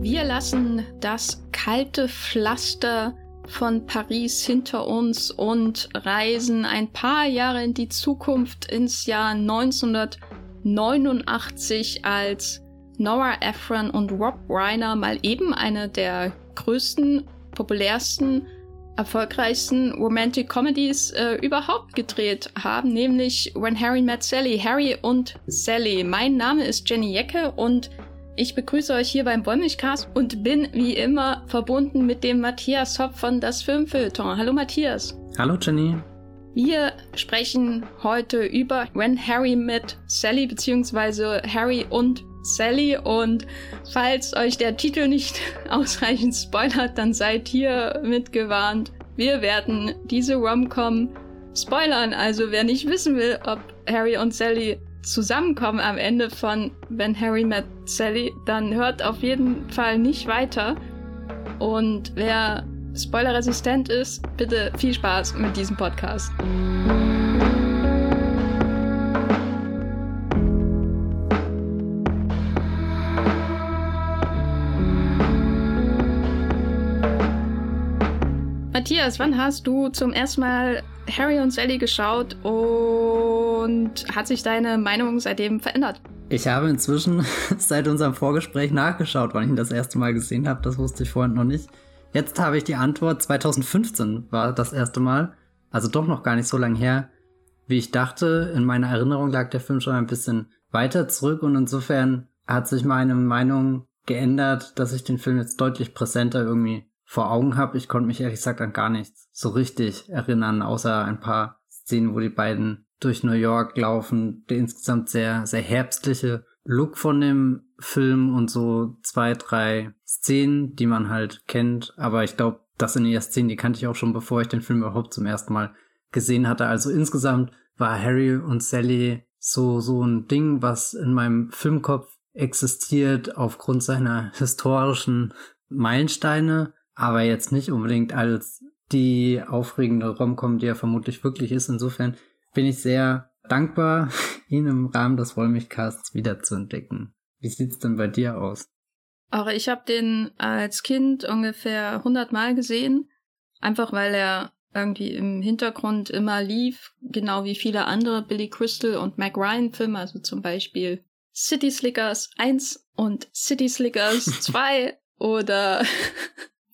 Wir lassen das kalte Pflaster von Paris hinter uns und reisen ein paar Jahre in die Zukunft ins Jahr 1989, als Nora Ephron und Rob Reiner mal eben eine der größten, populärsten, erfolgreichsten Romantic Comedies äh, überhaupt gedreht haben, nämlich When Harry Met Sally, Harry und Sally. Mein Name ist Jenny Jecke und ich begrüße euch hier beim Wollmilchcast und bin wie immer verbunden mit dem Matthias Hopp von Das Filmfilter. Hallo Matthias. Hallo Jenny. Wir sprechen heute über When Harry Met Sally beziehungsweise Harry und Sally und falls euch der Titel nicht ausreichend spoilert, dann seid hier mitgewarnt. Wir werden diese Rom-Com spoilern, also wer nicht wissen will, ob Harry und Sally zusammenkommen am Ende von When Harry Met Sally, dann hört auf jeden Fall nicht weiter. Und wer spoilerresistent ist, bitte viel Spaß mit diesem Podcast. Matthias, wann hast du zum ersten Mal Harry und Sally geschaut und hat sich deine Meinung seitdem verändert? Ich habe inzwischen seit unserem Vorgespräch nachgeschaut, wann ich ihn das erste Mal gesehen habe. Das wusste ich vorhin noch nicht. Jetzt habe ich die Antwort. 2015 war das erste Mal. Also doch noch gar nicht so lange her, wie ich dachte. In meiner Erinnerung lag der Film schon ein bisschen weiter zurück und insofern hat sich meine Meinung geändert, dass ich den Film jetzt deutlich präsenter irgendwie vor Augen habe. Ich konnte mich ehrlich gesagt an gar nichts so richtig erinnern, außer ein paar Szenen, wo die beiden durch New York laufen. Der insgesamt sehr, sehr herbstliche Look von dem Film und so zwei, drei Szenen, die man halt kennt. Aber ich glaube, das sind eher Szenen, die kannte ich auch schon, bevor ich den Film überhaupt zum ersten Mal gesehen hatte. Also insgesamt war Harry und Sally so, so ein Ding, was in meinem Filmkopf existiert aufgrund seiner historischen Meilensteine aber jetzt nicht unbedingt als die aufregende Romcom, die er vermutlich wirklich ist. Insofern bin ich sehr dankbar, ihn im Rahmen des Wollmilchcasts wiederzuentdecken. Wie sieht's denn bei dir aus? Auch ich habe den als Kind ungefähr 100 Mal gesehen, einfach weil er irgendwie im Hintergrund immer lief, genau wie viele andere Billy Crystal und Mac Ryan Filme, also zum Beispiel City Slickers 1 und City Slickers 2 oder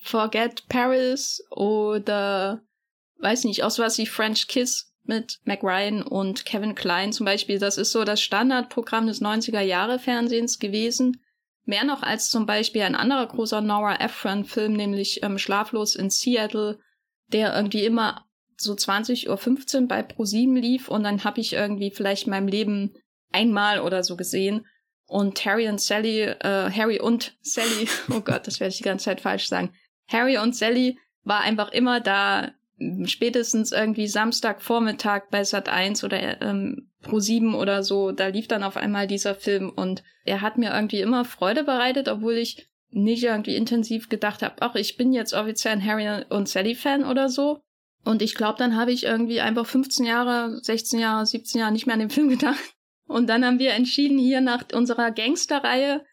Forget Paris oder weiß nicht, auch sowas wie French Kiss mit Mac Ryan und Kevin Klein zum Beispiel. Das ist so das Standardprogramm des 90er Jahre Fernsehens gewesen. Mehr noch als zum Beispiel ein anderer großer Nora Ephron-Film, nämlich ähm, Schlaflos in Seattle, der irgendwie immer so 20.15 Uhr bei Pro7 lief und dann habe ich irgendwie vielleicht in meinem Leben einmal oder so gesehen. Und Harry und Sally, äh, Harry und Sally, oh Gott, das werde ich die ganze Zeit falsch sagen. Harry und Sally war einfach immer da, spätestens irgendwie Samstagvormittag bei Sat 1 oder ähm, Pro 7 oder so, da lief dann auf einmal dieser Film und er hat mir irgendwie immer Freude bereitet, obwohl ich nicht irgendwie intensiv gedacht habe, ach, ich bin jetzt offiziell ein Harry und Sally Fan oder so. Und ich glaube, dann habe ich irgendwie einfach 15 Jahre, 16 Jahre, 17 Jahre nicht mehr an den Film gedacht. Und dann haben wir entschieden, hier nach unserer Gangsterreihe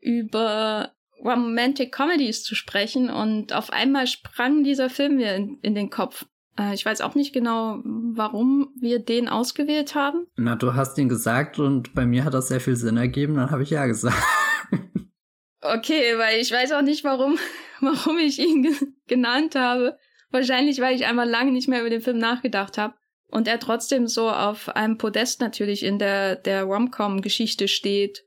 über Romantic Comedies zu sprechen und auf einmal sprang dieser Film mir in, in den Kopf. Äh, ich weiß auch nicht genau, warum wir den ausgewählt haben. Na, du hast ihn gesagt und bei mir hat das sehr viel Sinn ergeben, dann habe ich ja gesagt. okay, weil ich weiß auch nicht, warum, warum ich ihn ge genannt habe. Wahrscheinlich, weil ich einmal lange nicht mehr über den Film nachgedacht habe und er trotzdem so auf einem Podest natürlich in der, der Rom-Com-Geschichte steht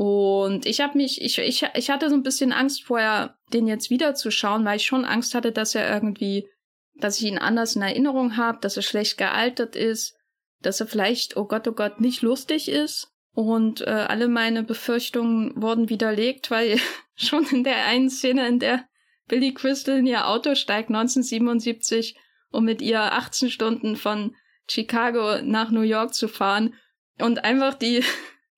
und ich habe mich, ich, ich, ich hatte so ein bisschen Angst vorher, den jetzt wiederzuschauen, weil ich schon Angst hatte, dass er irgendwie, dass ich ihn anders in Erinnerung habe, dass er schlecht gealtert ist, dass er vielleicht, oh Gott, oh Gott, nicht lustig ist. Und äh, alle meine Befürchtungen wurden widerlegt, weil schon in der einen Szene, in der Billy Crystal in ihr Auto steigt, 1977, um mit ihr 18 Stunden von Chicago nach New York zu fahren und einfach die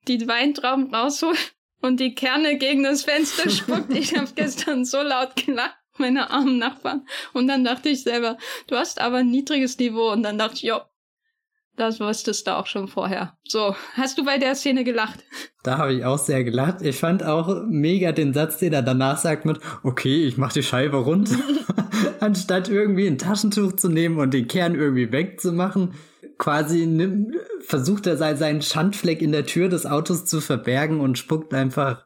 die Weintrauben rausholt und die Kerne gegen das Fenster spuckt. Ich habe gestern so laut gelacht, meine armen Nachbarn. Und dann dachte ich selber, du hast aber ein niedriges Niveau. Und dann dachte ich, jo, Das wusstest du auch schon vorher. So, hast du bei der Szene gelacht? Da habe ich auch sehr gelacht. Ich fand auch mega den Satz, den er danach sagt mit, okay, ich mach die Scheibe runter. Anstatt irgendwie ein Taschentuch zu nehmen und den Kern irgendwie wegzumachen, quasi nimmt, versucht er seinen Schandfleck in der Tür des Autos zu verbergen und spuckt einfach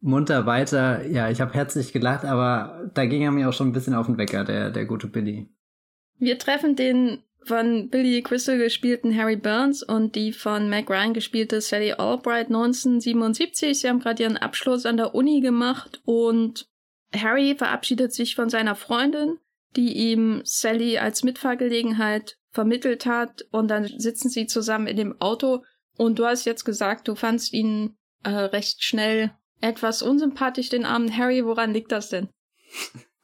munter weiter. Ja, ich habe herzlich gelacht, aber da ging er mir auch schon ein bisschen auf den Wecker, der, der gute Billy. Wir treffen den von Billy Crystal gespielten Harry Burns und die von Mac Ryan gespielte Sally Albright 1977. Sie haben gerade ihren Abschluss an der Uni gemacht und Harry verabschiedet sich von seiner Freundin, die ihm Sally als Mitfahrgelegenheit vermittelt hat und dann sitzen sie zusammen in dem Auto und du hast jetzt gesagt, du fandst ihn äh, recht schnell etwas unsympathisch, den armen Harry. Woran liegt das denn?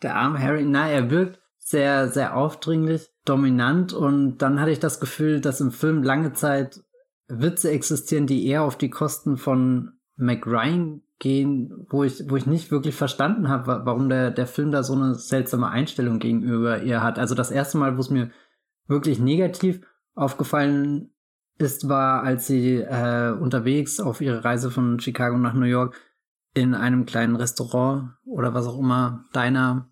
Der arme Harry, na, er wirkt sehr, sehr aufdringlich dominant und dann hatte ich das Gefühl, dass im Film lange Zeit Witze existieren, die eher auf die Kosten von Mac Ryan gehen, wo ich, wo ich nicht wirklich verstanden habe, warum der, der Film da so eine seltsame Einstellung gegenüber ihr hat. Also das erste Mal, wo es mir wirklich negativ aufgefallen ist, war, als sie äh, unterwegs auf ihre Reise von Chicago nach New York in einem kleinen Restaurant oder was auch immer, Diner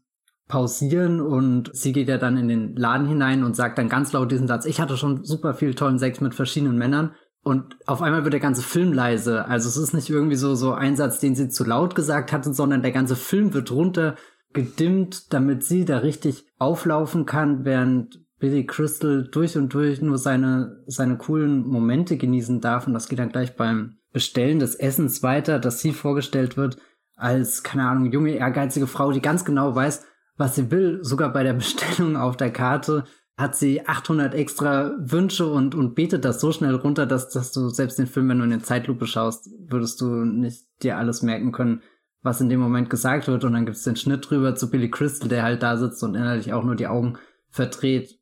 pausieren und sie geht ja dann in den Laden hinein und sagt dann ganz laut diesen Satz, ich hatte schon super viel tollen Sex mit verschiedenen Männern und auf einmal wird der ganze Film leise. Also es ist nicht irgendwie so, so ein Satz, den sie zu laut gesagt hatte, sondern der ganze Film wird runter gedimmt, damit sie da richtig auflaufen kann, während Billy Crystal durch und durch nur seine, seine coolen Momente genießen darf. Und das geht dann gleich beim Bestellen des Essens weiter, dass sie vorgestellt wird als, keine Ahnung, junge, ehrgeizige Frau, die ganz genau weiß, was sie will. Sogar bei der Bestellung auf der Karte hat sie 800 extra Wünsche und, und betet das so schnell runter, dass, dass du selbst den Film, wenn du in der Zeitlupe schaust, würdest du nicht dir alles merken können, was in dem Moment gesagt wird. Und dann gibt es den Schnitt drüber zu Billy Crystal, der halt da sitzt und innerlich auch nur die Augen verdreht.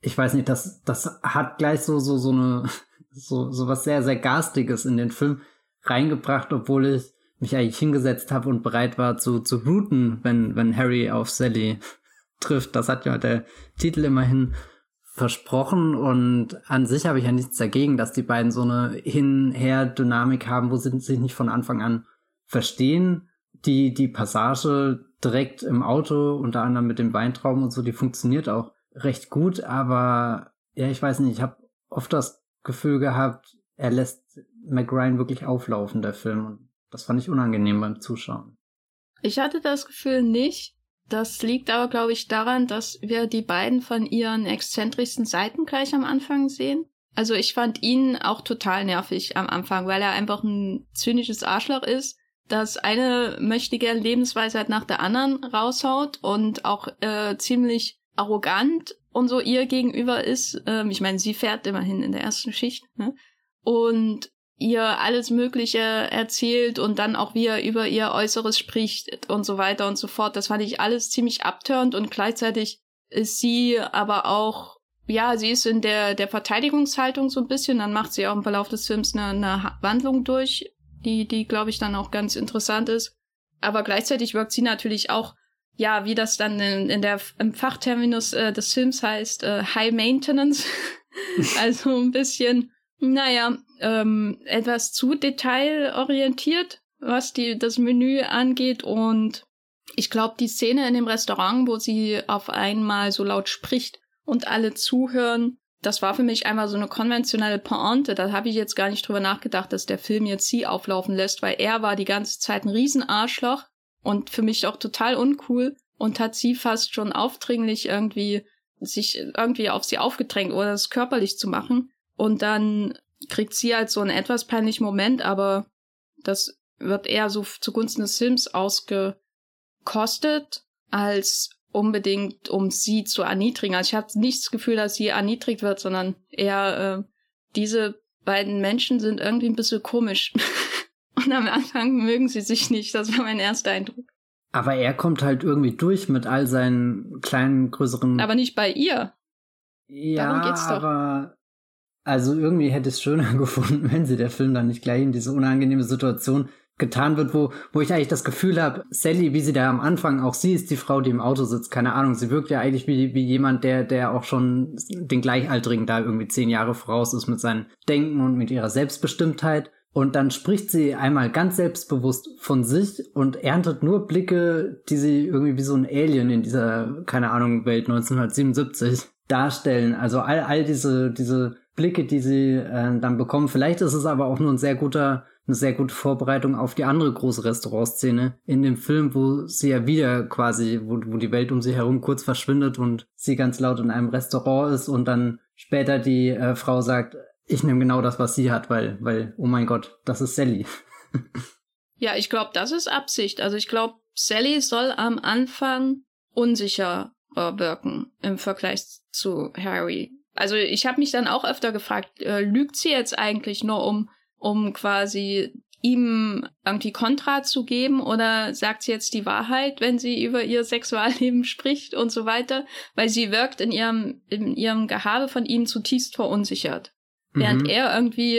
Ich weiß nicht, das, das hat gleich so, so, so eine, so, so was sehr, sehr Garstiges in den Film reingebracht, obwohl ich mich eigentlich hingesetzt habe und bereit war zu, zu routen, wenn, wenn Harry auf Sally trifft. Das hat ja der Titel immerhin versprochen und an sich habe ich ja nichts dagegen, dass die beiden so eine Hin-Her-Dynamik haben, wo sie sich nicht von Anfang an verstehen. Die, die Passage direkt im Auto, unter anderem mit dem Weintrauben und so, die funktioniert auch recht gut, aber ja, ich weiß nicht, ich habe oft das Gefühl gehabt, er lässt McRyan wirklich auflaufen, der Film. Und das fand ich unangenehm beim Zuschauen. Ich hatte das Gefühl nicht. Das liegt aber, glaube ich, daran, dass wir die beiden von ihren exzentrischsten Seiten gleich am Anfang sehen. Also ich fand ihn auch total nervig am Anfang, weil er einfach ein zynisches Arschloch ist, das eine mächtige Lebensweisheit nach der anderen raushaut und auch äh, ziemlich arrogant und so ihr gegenüber ist. Ähm, ich meine, sie fährt immerhin in der ersten Schicht. Ne? Und ihr alles Mögliche erzählt und dann auch wie er über ihr Äußeres spricht und so weiter und so fort. Das fand ich alles ziemlich abtörend und gleichzeitig ist sie aber auch, ja, sie ist in der, der Verteidigungshaltung so ein bisschen. Dann macht sie auch im Verlauf des Films eine, eine Wandlung durch, die, die, glaube ich, dann auch ganz interessant ist. Aber gleichzeitig wirkt sie natürlich auch, ja, wie das dann in, in der, im Fachterminus äh, des Films heißt, äh, High Maintenance. also ein bisschen, naja, ähm, etwas zu detailorientiert, was die, das Menü angeht. Und ich glaube, die Szene in dem Restaurant, wo sie auf einmal so laut spricht und alle zuhören, das war für mich einmal so eine konventionelle Pointe. Da habe ich jetzt gar nicht drüber nachgedacht, dass der Film jetzt sie auflaufen lässt, weil er war die ganze Zeit ein Riesenarschloch und für mich auch total uncool und hat sie fast schon aufdringlich irgendwie sich irgendwie auf sie aufgedrängt oder es körperlich zu machen. Und dann kriegt sie halt so einen etwas peinlichen Moment, aber das wird eher so zugunsten des Films ausgekostet, als unbedingt, um sie zu erniedrigen. Also ich habe nicht das Gefühl, dass sie erniedrigt wird, sondern eher äh, diese beiden Menschen sind irgendwie ein bisschen komisch. Und am Anfang mögen sie sich nicht. Das war mein erster Eindruck. Aber er kommt halt irgendwie durch mit all seinen kleinen, größeren. Aber nicht bei ihr. Ja, Darum geht's doch. aber also irgendwie hätte ich es schöner gefunden, wenn sie der Film dann nicht gleich in diese unangenehme Situation getan wird, wo, wo ich eigentlich das Gefühl habe, Sally, wie sie da am Anfang, auch sie ist die Frau, die im Auto sitzt, keine Ahnung, sie wirkt ja eigentlich wie, wie jemand, der, der auch schon den Gleichaltrigen da irgendwie zehn Jahre voraus ist mit seinem Denken und mit ihrer Selbstbestimmtheit. Und dann spricht sie einmal ganz selbstbewusst von sich und erntet nur Blicke, die sie irgendwie wie so ein Alien in dieser, keine Ahnung, Welt 1977 darstellen. Also all, all diese, diese Blicke, die sie äh, dann bekommen. Vielleicht ist es aber auch nur ein sehr guter eine sehr gute Vorbereitung auf die andere große Restaurantszene in dem Film, wo sie ja wieder quasi, wo, wo die Welt um sie herum kurz verschwindet und sie ganz laut in einem Restaurant ist und dann später die äh, Frau sagt, ich nehme genau das, was sie hat, weil, weil, oh mein Gott, das ist Sally. ja, ich glaube, das ist Absicht. Also ich glaube, Sally soll am Anfang unsicher wirken im Vergleich zu Harry. Also ich habe mich dann auch öfter gefragt, äh, lügt sie jetzt eigentlich nur um um quasi ihm irgendwie Kontra zu geben oder sagt sie jetzt die Wahrheit, wenn sie über ihr Sexualleben spricht und so weiter, weil sie wirkt in ihrem, in ihrem Gehabe von ihm zutiefst verunsichert. Mhm. Während er irgendwie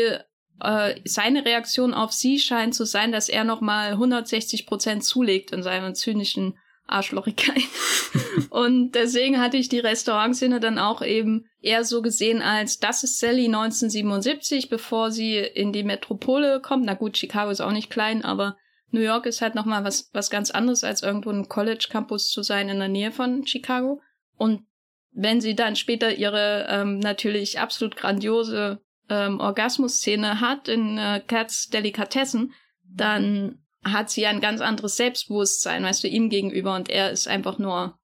äh, seine Reaktion auf sie scheint zu sein, dass er nochmal 160 Prozent zulegt in seiner zynischen Arschlochigkeit. und deswegen hatte ich die Restaurantszene dann auch eben eher so gesehen als, das ist Sally 1977, bevor sie in die Metropole kommt. Na gut, Chicago ist auch nicht klein, aber New York ist halt nochmal was, was ganz anderes, als irgendwo ein College-Campus zu sein in der Nähe von Chicago. Und wenn sie dann später ihre ähm, natürlich absolut grandiose ähm, Orgasmus-Szene hat in äh, Cats Delikatessen, dann hat sie ein ganz anderes Selbstbewusstsein, weißt du, ihm gegenüber und er ist einfach nur,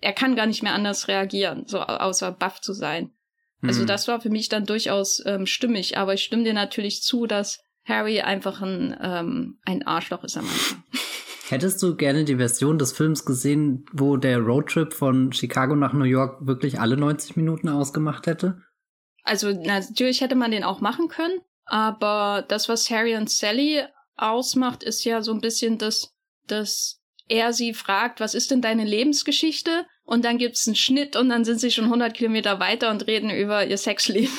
er kann gar nicht mehr anders reagieren, so außer baff zu sein. Also mhm. das war für mich dann durchaus ähm, stimmig, aber ich stimme dir natürlich zu, dass Harry einfach ein, ähm, ein Arschloch ist am Anfang. Hättest du gerne die Version des Films gesehen, wo der Roadtrip von Chicago nach New York wirklich alle 90 Minuten ausgemacht hätte? Also natürlich hätte man den auch machen können, aber das, was Harry und Sally ausmacht, ist ja so ein bisschen das, dass er sie fragt, was ist denn deine Lebensgeschichte? Und dann gibt's einen Schnitt und dann sind sie schon 100 Kilometer weiter und reden über ihr Sexleben.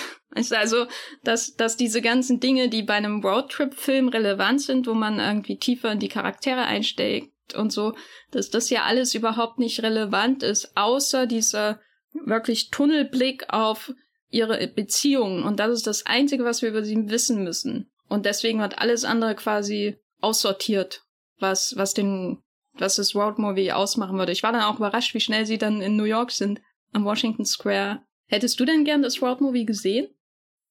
Also, dass, dass diese ganzen Dinge, die bei einem Roadtrip-Film relevant sind, wo man irgendwie tiefer in die Charaktere einsteigt und so, dass das ja alles überhaupt nicht relevant ist, außer dieser wirklich Tunnelblick auf ihre Beziehungen. Und das ist das Einzige, was wir über sie wissen müssen. Und deswegen wird alles andere quasi aussortiert, was, was den, was das Road Movie ausmachen würde. Ich war dann auch überrascht, wie schnell sie dann in New York sind, am Washington Square. Hättest du denn gern das Road Movie gesehen?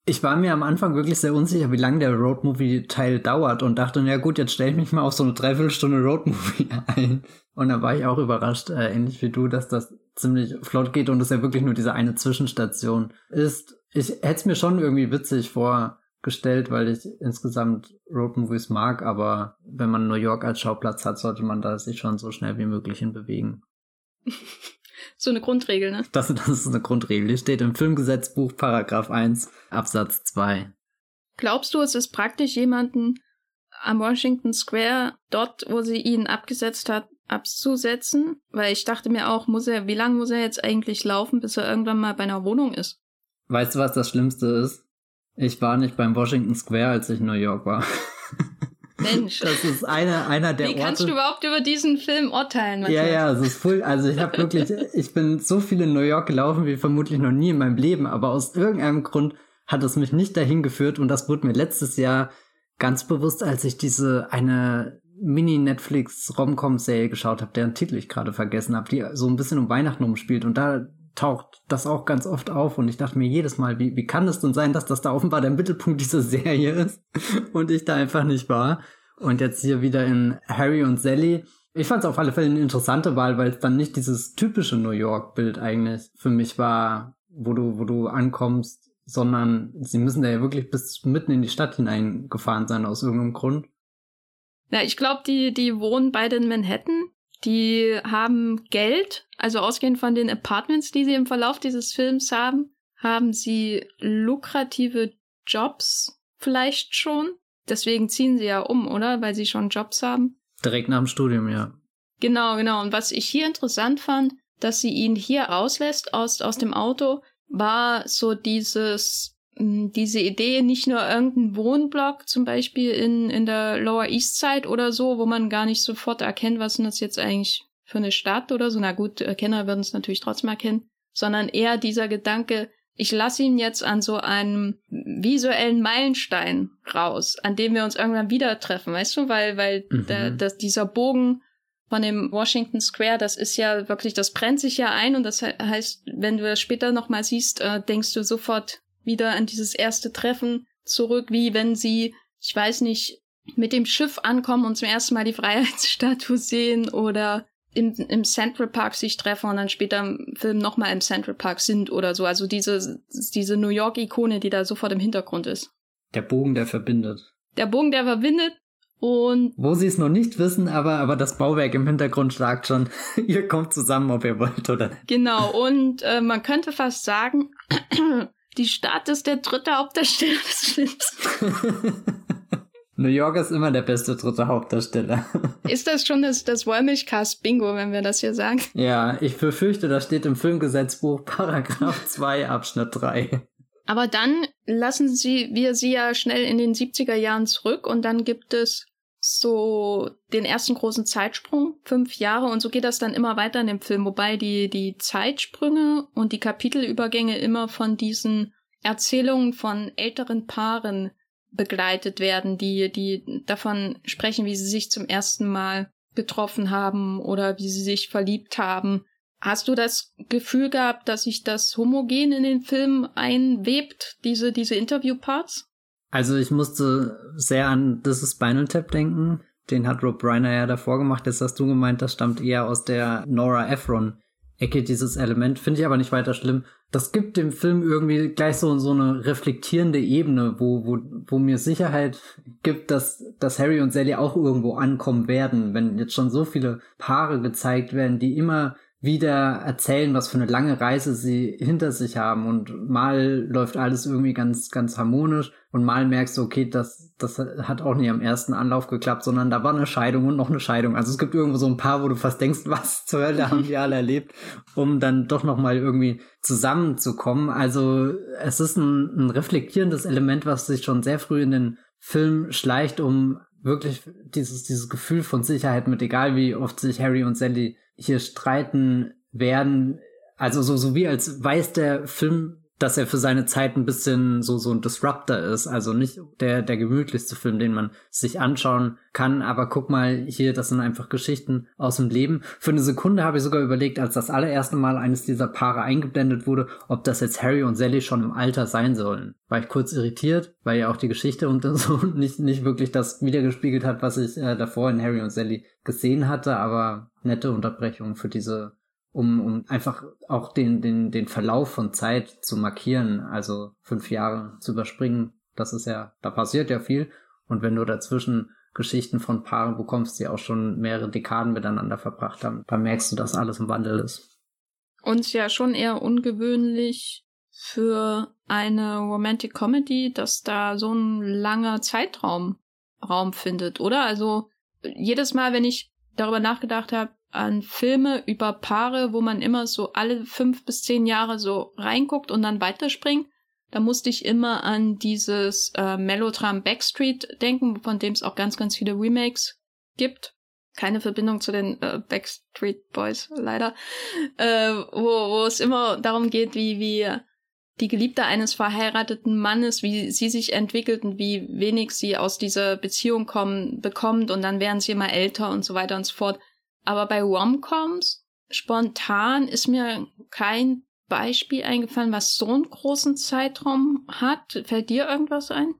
Ich war mir am Anfang wirklich sehr unsicher, wie lange der Road Movie Teil dauert und dachte, na gut, jetzt stelle ich mich mal auf so eine Dreiviertelstunde Road Movie ein. Und da war ich auch überrascht, äh, ähnlich wie du, dass das ziemlich flott geht und es ja wirklich nur diese eine Zwischenstation ist. Ich hätte es mir schon irgendwie witzig vor gestellt, weil ich insgesamt Roadmovies mag, aber wenn man New York als Schauplatz hat, sollte man da sich schon so schnell wie möglich hinbewegen. so eine Grundregel, ne? Das, das ist eine Grundregel. Die steht im Filmgesetzbuch Paragraph 1 Absatz 2. Glaubst du, es ist praktisch, jemanden am Washington Square, dort, wo sie ihn abgesetzt hat, abzusetzen? Weil ich dachte mir auch, muss er, wie lange muss er jetzt eigentlich laufen, bis er irgendwann mal bei einer Wohnung ist? Weißt du, was das Schlimmste ist? Ich war nicht beim Washington Square, als ich in New York war. Mensch. Das ist einer, einer der Wie Orte. kannst du überhaupt über diesen Film urteilen? Matthias? Ja, ja, es ist voll. Also ich habe wirklich, ich bin so viel in New York gelaufen wie vermutlich noch nie in meinem Leben, aber aus irgendeinem Grund hat es mich nicht dahin geführt und das wurde mir letztes Jahr ganz bewusst, als ich diese eine Mini-Netflix-Romcom-Serie geschaut habe, deren Titel ich gerade vergessen habe, die so ein bisschen um Weihnachten umspielt und da taucht das auch ganz oft auf und ich dachte mir jedes Mal, wie, wie kann es denn sein, dass das da offenbar der Mittelpunkt dieser Serie ist und ich da einfach nicht war. Und jetzt hier wieder in Harry und Sally. Ich fand es auf alle Fälle eine interessante Wahl, weil es dann nicht dieses typische New York-Bild eigentlich für mich war, wo du, wo du ankommst, sondern sie müssen da ja wirklich bis mitten in die Stadt hineingefahren sein aus irgendeinem Grund. Ja, ich glaube, die, die wohnen beide in Manhattan die haben Geld, also ausgehend von den Apartments, die sie im Verlauf dieses Films haben, haben sie lukrative Jobs vielleicht schon. Deswegen ziehen sie ja um, oder? Weil sie schon Jobs haben. Direkt nach dem Studium, ja. Genau, genau. Und was ich hier interessant fand, dass sie ihn hier rauslässt aus, aus dem Auto, war so dieses diese Idee, nicht nur irgendein Wohnblock, zum Beispiel in, in der Lower East Side oder so, wo man gar nicht sofort erkennt, was ist das jetzt eigentlich für eine Stadt oder so. Na gut, Kenner würden es natürlich trotzdem erkennen, sondern eher dieser Gedanke, ich lasse ihn jetzt an so einem visuellen Meilenstein raus, an dem wir uns irgendwann wieder treffen, weißt du, weil, weil mhm. der, der, dieser Bogen von dem Washington Square, das ist ja wirklich, das brennt sich ja ein und das heißt, wenn du das später nochmal siehst, äh, denkst du sofort wieder an dieses erste Treffen zurück, wie wenn sie, ich weiß nicht, mit dem Schiff ankommen und zum ersten Mal die Freiheitsstatue sehen oder im, im Central Park sich treffen und dann später im Film nochmal im Central Park sind oder so. Also diese, diese New York-Ikone, die da sofort im Hintergrund ist. Der Bogen, der verbindet. Der Bogen, der verbindet und. Wo sie es noch nicht wissen, aber, aber das Bauwerk im Hintergrund sagt schon, ihr kommt zusammen, ob ihr wollt oder nicht. Genau, und äh, man könnte fast sagen, die Stadt ist der dritte Hauptdarsteller des Films. New York ist immer der beste dritte Hauptdarsteller. Ist das schon das, das Wollmilchcast-Bingo, wenn wir das hier sagen? Ja, ich befürchte, das steht im Filmgesetzbuch Paragraph 2 Abschnitt 3. Aber dann lassen sie, wir sie ja schnell in den 70er Jahren zurück und dann gibt es so den ersten großen Zeitsprung, fünf Jahre, und so geht das dann immer weiter in dem Film, wobei die, die Zeitsprünge und die Kapitelübergänge immer von diesen Erzählungen von älteren Paaren begleitet werden, die, die davon sprechen, wie sie sich zum ersten Mal getroffen haben oder wie sie sich verliebt haben. Hast du das Gefühl gehabt, dass sich das homogen in den Film einwebt, diese, diese Interviewparts? Also ich musste sehr an This is Spinal Tap denken. Den hat Rob Reiner ja davor gemacht. Jetzt hast du gemeint, das stammt eher aus der Nora Ephron Ecke, dieses Element. Finde ich aber nicht weiter schlimm das gibt dem Film irgendwie gleich so, so eine reflektierende Ebene, wo, wo, wo mir Sicherheit gibt, dass, dass Harry und Sally auch irgendwo ankommen werden, wenn jetzt schon so viele Paare gezeigt werden, die immer wieder erzählen, was für eine lange Reise sie hinter sich haben und mal läuft alles irgendwie ganz, ganz harmonisch und mal merkst du, okay, das, das hat auch nicht am ersten Anlauf geklappt, sondern da war eine Scheidung und noch eine Scheidung. Also es gibt irgendwo so ein paar, wo du fast denkst, was zur Hölle haben die alle erlebt, um dann doch nochmal irgendwie zusammenzukommen. Also es ist ein, ein reflektierendes Element, was sich schon sehr früh in den Film schleicht, um wirklich dieses, dieses Gefühl von Sicherheit mit, egal wie oft sich Harry und Sally hier streiten werden. Also so, so wie als weiß der Film, dass er für seine Zeit ein bisschen so, so ein Disruptor ist. Also nicht der, der gemütlichste Film, den man sich anschauen kann. Aber guck mal hier, das sind einfach Geschichten aus dem Leben. Für eine Sekunde habe ich sogar überlegt, als das allererste Mal eines dieser Paare eingeblendet wurde, ob das jetzt Harry und Sally schon im Alter sein sollen. War ich kurz irritiert, weil ja auch die Geschichte und so nicht, nicht wirklich das wiedergespiegelt hat, was ich äh, davor in Harry und Sally gesehen hatte. Aber nette Unterbrechung für diese um, um einfach auch den, den, den Verlauf von Zeit zu markieren, also fünf Jahre zu überspringen. Das ist ja, da passiert ja viel. Und wenn du dazwischen Geschichten von Paaren bekommst, die auch schon mehrere Dekaden miteinander verbracht haben, dann merkst du, dass alles im Wandel ist. Und ja schon eher ungewöhnlich für eine Romantic Comedy, dass da so ein langer Zeitraum Raum findet, oder? Also jedes Mal, wenn ich darüber nachgedacht habe, an Filme über Paare, wo man immer so alle fünf bis zehn Jahre so reinguckt und dann weiterspringt. Da musste ich immer an dieses äh, Melodram Backstreet denken, von dem es auch ganz, ganz viele Remakes gibt. Keine Verbindung zu den äh, Backstreet Boys, leider. Äh, wo, wo es immer darum geht, wie, wie die Geliebte eines verheirateten Mannes, wie sie sich entwickelt und wie wenig sie aus dieser Beziehung kommen, bekommt und dann werden sie immer älter und so weiter und so fort. Aber bei Romcoms spontan ist mir kein Beispiel eingefallen, was so einen großen Zeitraum hat. Fällt dir irgendwas ein?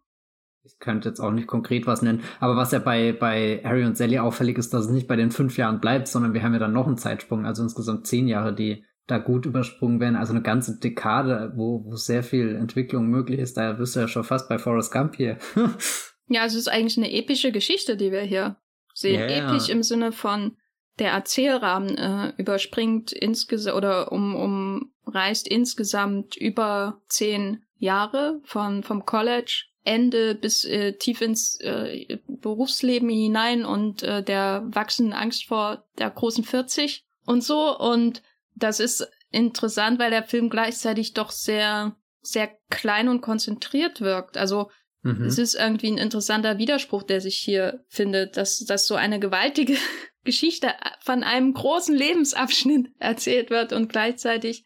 Ich könnte jetzt auch nicht konkret was nennen, aber was ja bei, bei Harry und Sally auffällig ist, dass es nicht bei den fünf Jahren bleibt, sondern wir haben ja dann noch einen Zeitsprung, also insgesamt zehn Jahre, die da gut übersprungen werden, also eine ganze Dekade, wo, wo sehr viel Entwicklung möglich ist. Da bist du ja schon fast bei Forrest Gump hier. ja, also es ist eigentlich eine epische Geschichte, die wir hier sehen. Yeah. Episch im Sinne von, der Erzählrahmen äh, überspringt insgesamt oder um, umreißt insgesamt über zehn Jahre von vom College Ende bis äh, tief ins äh, Berufsleben hinein und äh, der wachsenden Angst vor der großen 40 und so und das ist interessant, weil der Film gleichzeitig doch sehr sehr klein und konzentriert wirkt. Also mhm. es ist irgendwie ein interessanter Widerspruch, der sich hier findet, dass, dass so eine gewaltige Geschichte von einem großen Lebensabschnitt erzählt wird und gleichzeitig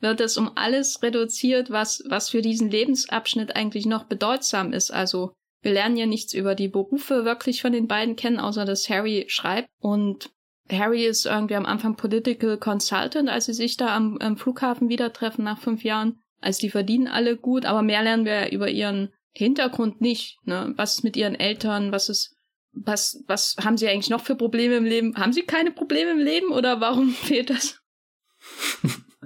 wird es um alles reduziert, was, was für diesen Lebensabschnitt eigentlich noch bedeutsam ist. Also wir lernen ja nichts über die Berufe wirklich von den beiden kennen, außer dass Harry schreibt. Und Harry ist irgendwie am Anfang Political Consultant, als sie sich da am, am Flughafen wieder treffen nach fünf Jahren. Also die verdienen alle gut, aber mehr lernen wir über ihren Hintergrund nicht. Ne? Was ist mit ihren Eltern? Was ist, was, was haben sie eigentlich noch für Probleme im Leben? Haben sie keine Probleme im Leben oder warum fehlt das?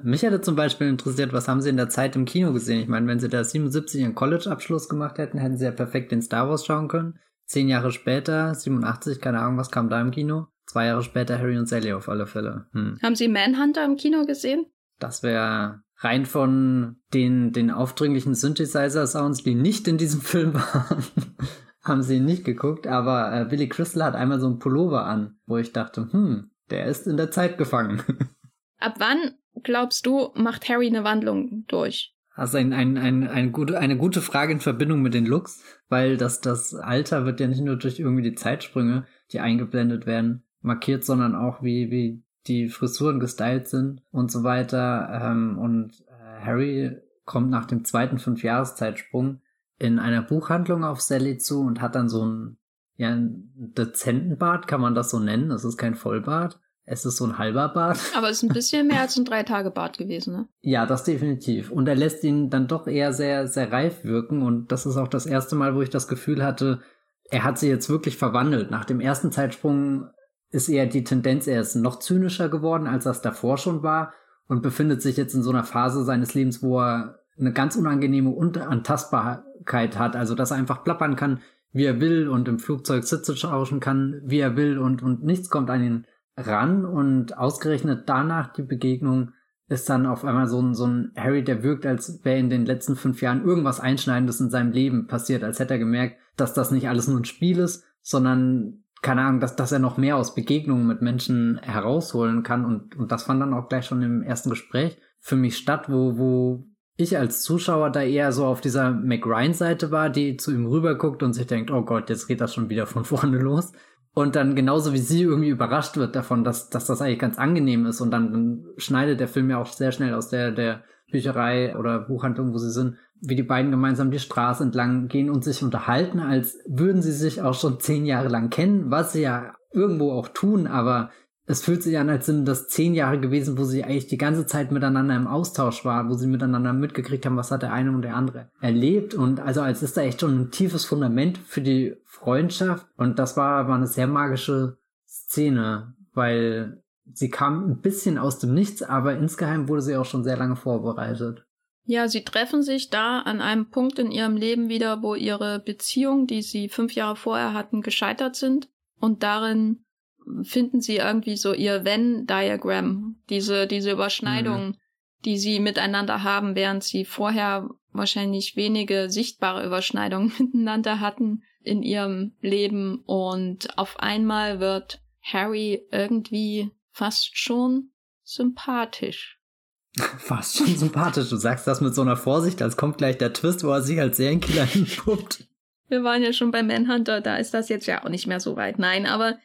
Mich hätte zum Beispiel interessiert, was haben Sie in der Zeit im Kino gesehen? Ich meine, wenn Sie da 77 Ihren College-Abschluss gemacht hätten, hätten Sie ja perfekt den Star Wars schauen können. Zehn Jahre später, 87, keine Ahnung, was kam da im Kino? Zwei Jahre später Harry und Sally auf alle Fälle. Hm. Haben Sie Manhunter im Kino gesehen? Das wäre rein von den, den aufdringlichen Synthesizer-Sounds, die nicht in diesem Film waren, haben sie nicht geguckt, aber äh, Billy Crystal hat einmal so einen Pullover an, wo ich dachte, hm, der ist in der Zeit gefangen. Ab wann, glaubst du, macht Harry eine Wandlung durch? Also ein, ein, ein, ein gute, eine gute Frage in Verbindung mit den Looks, weil das, das Alter wird ja nicht nur durch irgendwie die Zeitsprünge, die eingeblendet werden, markiert, sondern auch wie, wie die Frisuren gestylt sind und so weiter. Ähm, und äh, Harry kommt nach dem zweiten Fünfjahreszeitsprung in einer Buchhandlung auf Sally zu und hat dann so einen, ja, einen dezenten Bart, kann man das so nennen. Es ist kein Vollbart. Es ist so ein halber Bart. Aber es ist ein bisschen mehr als ein Drei-Tage-Bart gewesen, ne? Ja, das definitiv. Und er lässt ihn dann doch eher sehr, sehr reif wirken. Und das ist auch das erste Mal, wo ich das Gefühl hatte, er hat sich jetzt wirklich verwandelt. Nach dem ersten Zeitsprung ist eher die Tendenz, er ist noch zynischer geworden, als das davor schon war und befindet sich jetzt in so einer Phase seines Lebens, wo er eine ganz unangenehme Unantastbarkeit hat, also dass er einfach plappern kann, wie er will und im Flugzeug Sitze tauschen kann, wie er will und, und nichts kommt an ihn ran. Und ausgerechnet danach die Begegnung ist dann auf einmal so ein, so ein Harry, der wirkt, als wäre in den letzten fünf Jahren irgendwas Einschneidendes in seinem Leben passiert, als hätte er gemerkt, dass das nicht alles nur ein Spiel ist, sondern keine Ahnung, dass, dass er noch mehr aus Begegnungen mit Menschen herausholen kann. Und, und das fand dann auch gleich schon im ersten Gespräch für mich statt, wo, wo ich als Zuschauer da eher so auf dieser McRyan-Seite war, die zu ihm rüberguckt und sich denkt, oh Gott, jetzt geht das schon wieder von vorne los. Und dann genauso wie sie irgendwie überrascht wird davon, dass, dass das eigentlich ganz angenehm ist. Und dann, dann schneidet der Film ja auch sehr schnell aus der, der Bücherei oder Buchhandlung, wo sie sind, wie die beiden gemeinsam die Straße entlang gehen und sich unterhalten, als würden sie sich auch schon zehn Jahre lang kennen, was sie ja irgendwo auch tun, aber es fühlt sich an, als sind das zehn Jahre gewesen, wo sie eigentlich die ganze Zeit miteinander im Austausch waren, wo sie miteinander mitgekriegt haben, was hat der eine und der andere erlebt und also als ist da echt schon ein tiefes Fundament für die Freundschaft und das war, war eine sehr magische Szene, weil sie kam ein bisschen aus dem Nichts, aber insgeheim wurde sie auch schon sehr lange vorbereitet. Ja, sie treffen sich da an einem Punkt in ihrem Leben wieder, wo ihre Beziehung, die sie fünf Jahre vorher hatten, gescheitert sind. Und darin finden sie irgendwie so ihr Wenn-Diagramm, diese, diese Überschneidung, mhm. die sie miteinander haben, während sie vorher wahrscheinlich wenige sichtbare Überschneidungen miteinander hatten in ihrem Leben. Und auf einmal wird Harry irgendwie fast schon sympathisch. Fast schon sympathisch. Du sagst das mit so einer Vorsicht, als kommt gleich der Twist, wo er sich als Serienkiller hinpuppt. Wir waren ja schon bei Manhunter, da ist das jetzt ja auch nicht mehr so weit. Nein, aber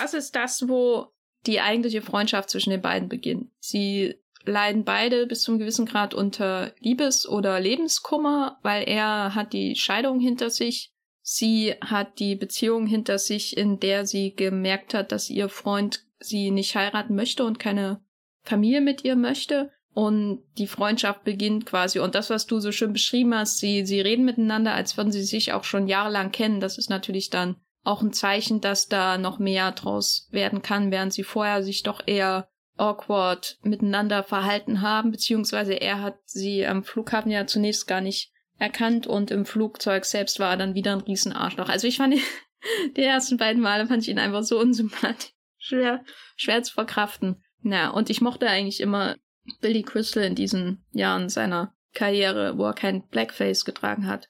das ist das, wo die eigentliche Freundschaft zwischen den beiden beginnt. Sie leiden beide bis zum gewissen Grad unter Liebes- oder Lebenskummer, weil er hat die Scheidung hinter sich. Sie hat die Beziehung hinter sich, in der sie gemerkt hat, dass ihr Freund sie nicht heiraten möchte und keine Familie mit ihr möchte. Und die Freundschaft beginnt quasi. Und das, was du so schön beschrieben hast, sie, sie reden miteinander, als würden sie sich auch schon jahrelang kennen. Das ist natürlich dann auch ein Zeichen, dass da noch mehr draus werden kann, während sie vorher sich doch eher awkward miteinander verhalten haben, beziehungsweise er hat sie am Flughafen ja zunächst gar nicht erkannt und im Flugzeug selbst war er dann wieder ein Riesenarschloch. Also ich fand die, die ersten beiden Male fand ich ihn einfach so unsympathisch. Schwer, schwer zu verkraften. Na, und ich mochte eigentlich immer Billy Crystal in diesen Jahren seiner Karriere, wo er kein Blackface getragen hat.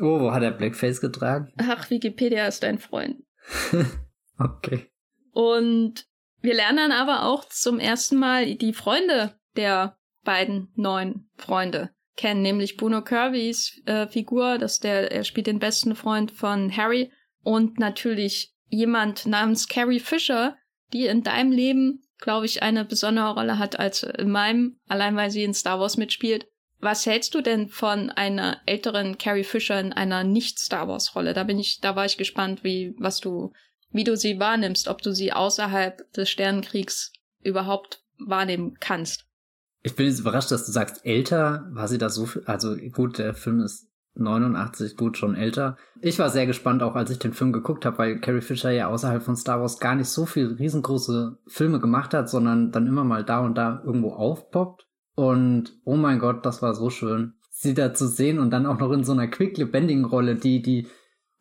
Oh, wo hat er Blackface getragen? Ach, Wikipedia ist dein Freund. okay. Und wir lernen aber auch zum ersten Mal die Freunde der beiden neuen Freunde kennen, nämlich Bruno Kirby's äh, Figur, dass der, er spielt den besten Freund von Harry und natürlich jemand namens Carrie Fisher, die in deinem Leben, glaube ich, eine besondere Rolle hat als in meinem, allein weil sie in Star Wars mitspielt. Was hältst du denn von einer älteren Carrie Fisher in einer nicht-Star Wars-Rolle? Da bin ich, da war ich gespannt, wie, was du, wie du sie wahrnimmst, ob du sie außerhalb des Sternenkriegs überhaupt wahrnehmen kannst. Ich bin jetzt überrascht, dass du sagst, älter war sie da so viel, also gut, der Film ist 89, gut, schon älter. Ich war sehr gespannt, auch als ich den Film geguckt habe, weil Carrie Fisher ja außerhalb von Star Wars gar nicht so viel riesengroße Filme gemacht hat, sondern dann immer mal da und da irgendwo aufpoppt. Und oh mein Gott, das war so schön, sie da zu sehen und dann auch noch in so einer quick lebendigen Rolle, die, die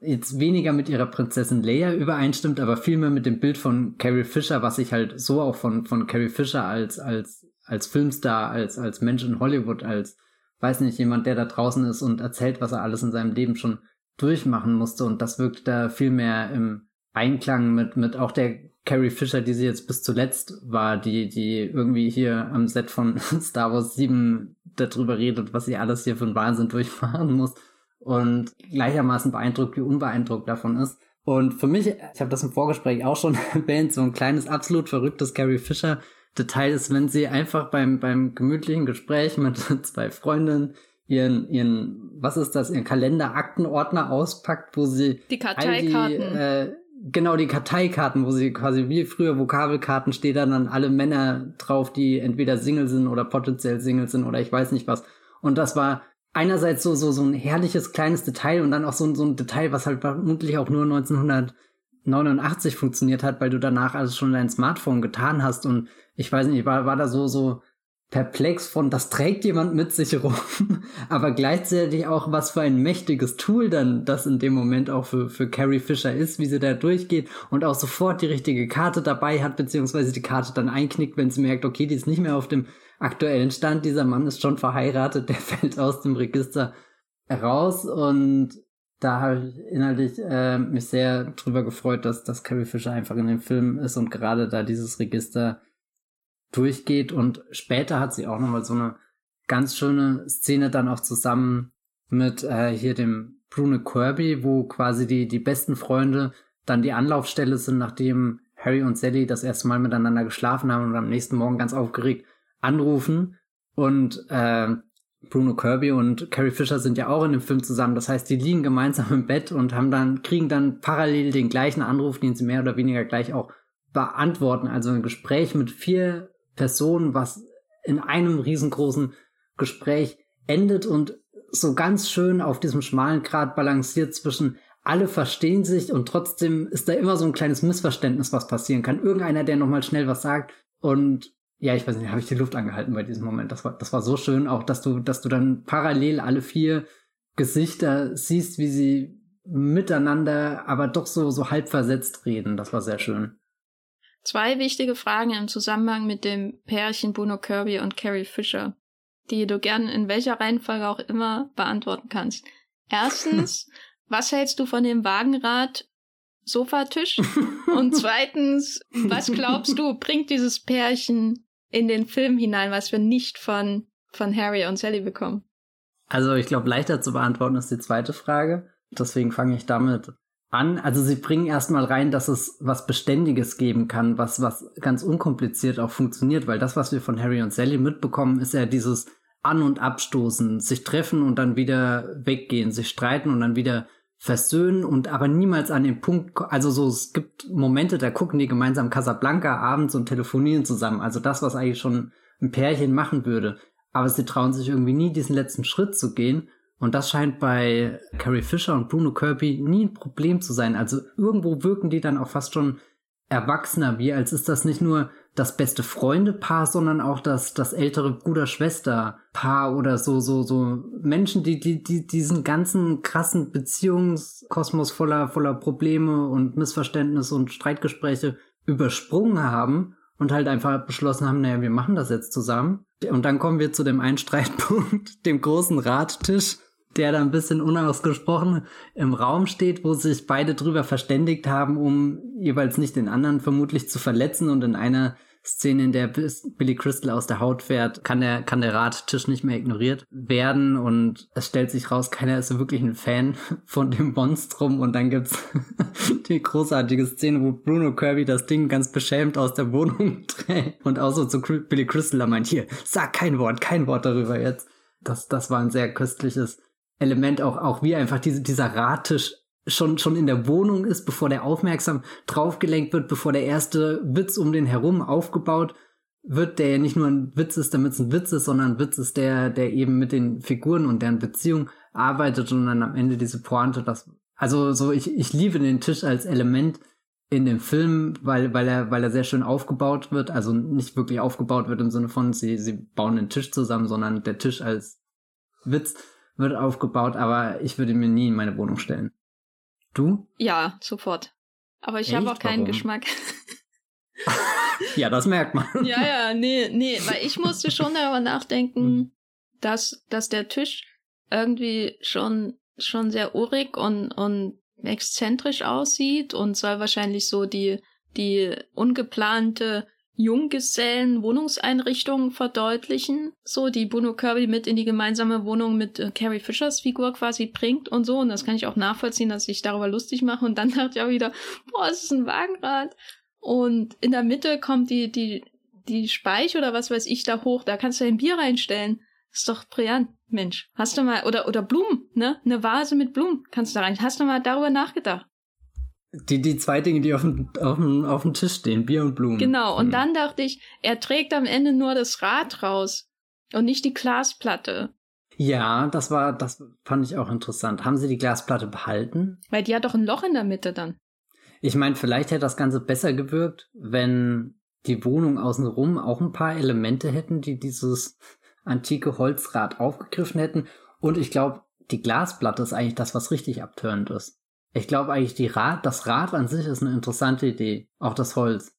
jetzt weniger mit ihrer Prinzessin Leia übereinstimmt, aber vielmehr mit dem Bild von Carrie Fisher, was ich halt so auch von, von Carrie Fisher als, als, als Filmstar, als, als Mensch in Hollywood, als, weiß nicht, jemand, der da draußen ist und erzählt, was er alles in seinem Leben schon durchmachen musste. Und das wirkt da viel mehr im Einklang mit, mit auch der Carrie Fisher, die sie jetzt bis zuletzt war, die, die irgendwie hier am Set von Star Wars 7 darüber redet, was sie alles hier für einen Wahnsinn durchfahren muss und gleichermaßen beeindruckt wie unbeeindruckt davon ist. Und für mich, ich habe das im Vorgespräch auch schon erwähnt, so ein kleines, absolut verrücktes Carrie Fisher Detail ist, wenn sie einfach beim, beim gemütlichen Gespräch mit zwei Freundinnen ihren, ihren, was ist das, ihren Kalender-Aktenordner auspackt, wo sie die Karteikarten. Die, äh, genau, die Karteikarten, wo sie quasi wie früher Vokabelkarten steht dann an alle Männer drauf, die entweder Single sind oder potenziell Single sind oder ich weiß nicht was. Und das war einerseits so, so, so ein herrliches kleines Detail und dann auch so, so ein Detail, was halt vermutlich auch nur 1989 funktioniert hat, weil du danach also schon dein Smartphone getan hast und ich weiß nicht, war, war da so, so perplex von, das trägt jemand mit sich rum, aber gleichzeitig auch, was für ein mächtiges Tool dann das in dem Moment auch für, für Carrie Fisher ist, wie sie da durchgeht und auch sofort die richtige Karte dabei hat, beziehungsweise die Karte dann einknickt, wenn sie merkt, okay, die ist nicht mehr auf dem aktuellen Stand, dieser Mann ist schon verheiratet, der fällt aus dem Register raus und da habe ich inhaltlich äh, mich sehr drüber gefreut, dass, dass Carrie Fisher einfach in dem Film ist und gerade da dieses Register durchgeht und später hat sie auch nochmal so eine ganz schöne Szene dann auch zusammen mit äh, hier dem Bruno Kirby, wo quasi die, die besten Freunde dann die Anlaufstelle sind, nachdem Harry und Sally das erste Mal miteinander geschlafen haben und am nächsten Morgen ganz aufgeregt anrufen. Und äh, Bruno Kirby und Carrie Fisher sind ja auch in dem Film zusammen. Das heißt, die liegen gemeinsam im Bett und haben dann, kriegen dann parallel den gleichen Anruf, den sie mehr oder weniger gleich auch beantworten. Also ein Gespräch mit vier Personen, was in einem riesengroßen Gespräch endet und so ganz schön auf diesem schmalen Grad balanciert zwischen alle verstehen sich und trotzdem ist da immer so ein kleines Missverständnis, was passieren kann. Irgendeiner, der nochmal schnell was sagt und ja, ich weiß nicht, habe ich die Luft angehalten bei diesem Moment. Das war, das war so schön, auch dass du, dass du dann parallel alle vier Gesichter siehst, wie sie miteinander, aber doch so, so halb versetzt reden. Das war sehr schön. Zwei wichtige Fragen im Zusammenhang mit dem Pärchen Bruno Kirby und Carrie Fisher, die du gern in welcher Reihenfolge auch immer beantworten kannst. Erstens, was hältst du von dem Wagenrad Sofatisch? und zweitens, was glaubst du, bringt dieses Pärchen in den Film hinein, was wir nicht von, von Harry und Sally bekommen? Also ich glaube, leichter zu beantworten ist die zweite Frage. Deswegen fange ich damit an. Also sie bringen erstmal rein, dass es was Beständiges geben kann, was, was ganz unkompliziert auch funktioniert, weil das, was wir von Harry und Sally mitbekommen, ist ja dieses An- und Abstoßen, sich treffen und dann wieder weggehen, sich streiten und dann wieder versöhnen und aber niemals an den Punkt, also so, es gibt Momente, da gucken die gemeinsam Casablanca abends und telefonieren zusammen. Also das, was eigentlich schon ein Pärchen machen würde. Aber sie trauen sich irgendwie nie, diesen letzten Schritt zu gehen. Und das scheint bei Carrie Fisher und Bruno Kirby nie ein Problem zu sein. Also irgendwo wirken die dann auch fast schon erwachsener, wie als ist das nicht nur das beste Freunde-Paar, sondern auch das, das ältere Bruder-Schwester-Paar oder so, so, so Menschen, die, die, die diesen ganzen krassen Beziehungskosmos voller, voller Probleme und Missverständnisse und Streitgespräche übersprungen haben und halt einfach beschlossen haben, naja, wir machen das jetzt zusammen. Und dann kommen wir zu dem einen Streitpunkt, dem großen Radtisch, der da ein bisschen unausgesprochen im Raum steht, wo sich beide drüber verständigt haben, um jeweils nicht den anderen vermutlich zu verletzen. Und in einer Szene, in der Billy Crystal aus der Haut fährt, kann der, kann der Radtisch nicht mehr ignoriert werden und es stellt sich raus, keiner ist wirklich ein Fan von dem Monstrum und dann gibt's die großartige Szene, wo Bruno Kirby das Ding ganz beschämt aus der Wohnung trägt und auch so zu Billy Crystal meint, hier, sag kein Wort, kein Wort darüber jetzt. Das, das war ein sehr köstliches Element, auch, auch wie einfach diese, dieser Radtisch schon, schon in der Wohnung ist, bevor der aufmerksam draufgelenkt wird, bevor der erste Witz um den herum aufgebaut wird, der ja nicht nur ein Witz ist, damit es ein Witz ist, sondern ein Witz ist, der, der eben mit den Figuren und deren Beziehung arbeitet und dann am Ende diese Pointe, das, also so, ich, ich liebe den Tisch als Element in dem Film, weil, weil er, weil er sehr schön aufgebaut wird, also nicht wirklich aufgebaut wird im Sinne von, sie, sie bauen den Tisch zusammen, sondern der Tisch als Witz wird aufgebaut, aber ich würde mir nie in meine Wohnung stellen. Du? Ja, sofort. Aber ich habe auch keinen Warum? Geschmack. ja, das merkt man. ja, ja, nee, nee, weil ich musste schon darüber nachdenken, hm. dass, dass der Tisch irgendwie schon, schon sehr urig und, und exzentrisch aussieht und soll wahrscheinlich so die, die ungeplante Junggesellen-Wohnungseinrichtungen verdeutlichen, so die Bruno Kirby mit in die gemeinsame Wohnung mit äh, Carrie Fishers Figur quasi bringt und so. Und das kann ich auch nachvollziehen, dass ich darüber lustig mache. Und dann dachte ich auch wieder, boah, es ist ein Wagenrad. Und in der Mitte kommt die, die, die Speich oder was weiß ich da hoch. Da kannst du ein Bier reinstellen. ist doch brillant, Mensch. Hast du mal, oder, oder Blumen, ne? Eine Vase mit Blumen kannst du da rein. Hast du mal darüber nachgedacht? Die, die zwei Dinge, die auf dem, auf, dem, auf dem Tisch stehen, Bier und Blumen. Genau, und hm. dann dachte ich, er trägt am Ende nur das Rad raus und nicht die Glasplatte. Ja, das war, das fand ich auch interessant. Haben sie die Glasplatte behalten? Weil die hat doch ein Loch in der Mitte dann. Ich meine, vielleicht hätte das Ganze besser gewirkt, wenn die Wohnung außenrum auch ein paar Elemente hätten, die dieses antike Holzrad aufgegriffen hätten. Und ich glaube, die Glasplatte ist eigentlich das, was richtig abtörend ist. Ich glaube eigentlich, die Rad, das Rad an sich ist eine interessante Idee. Auch das Holz.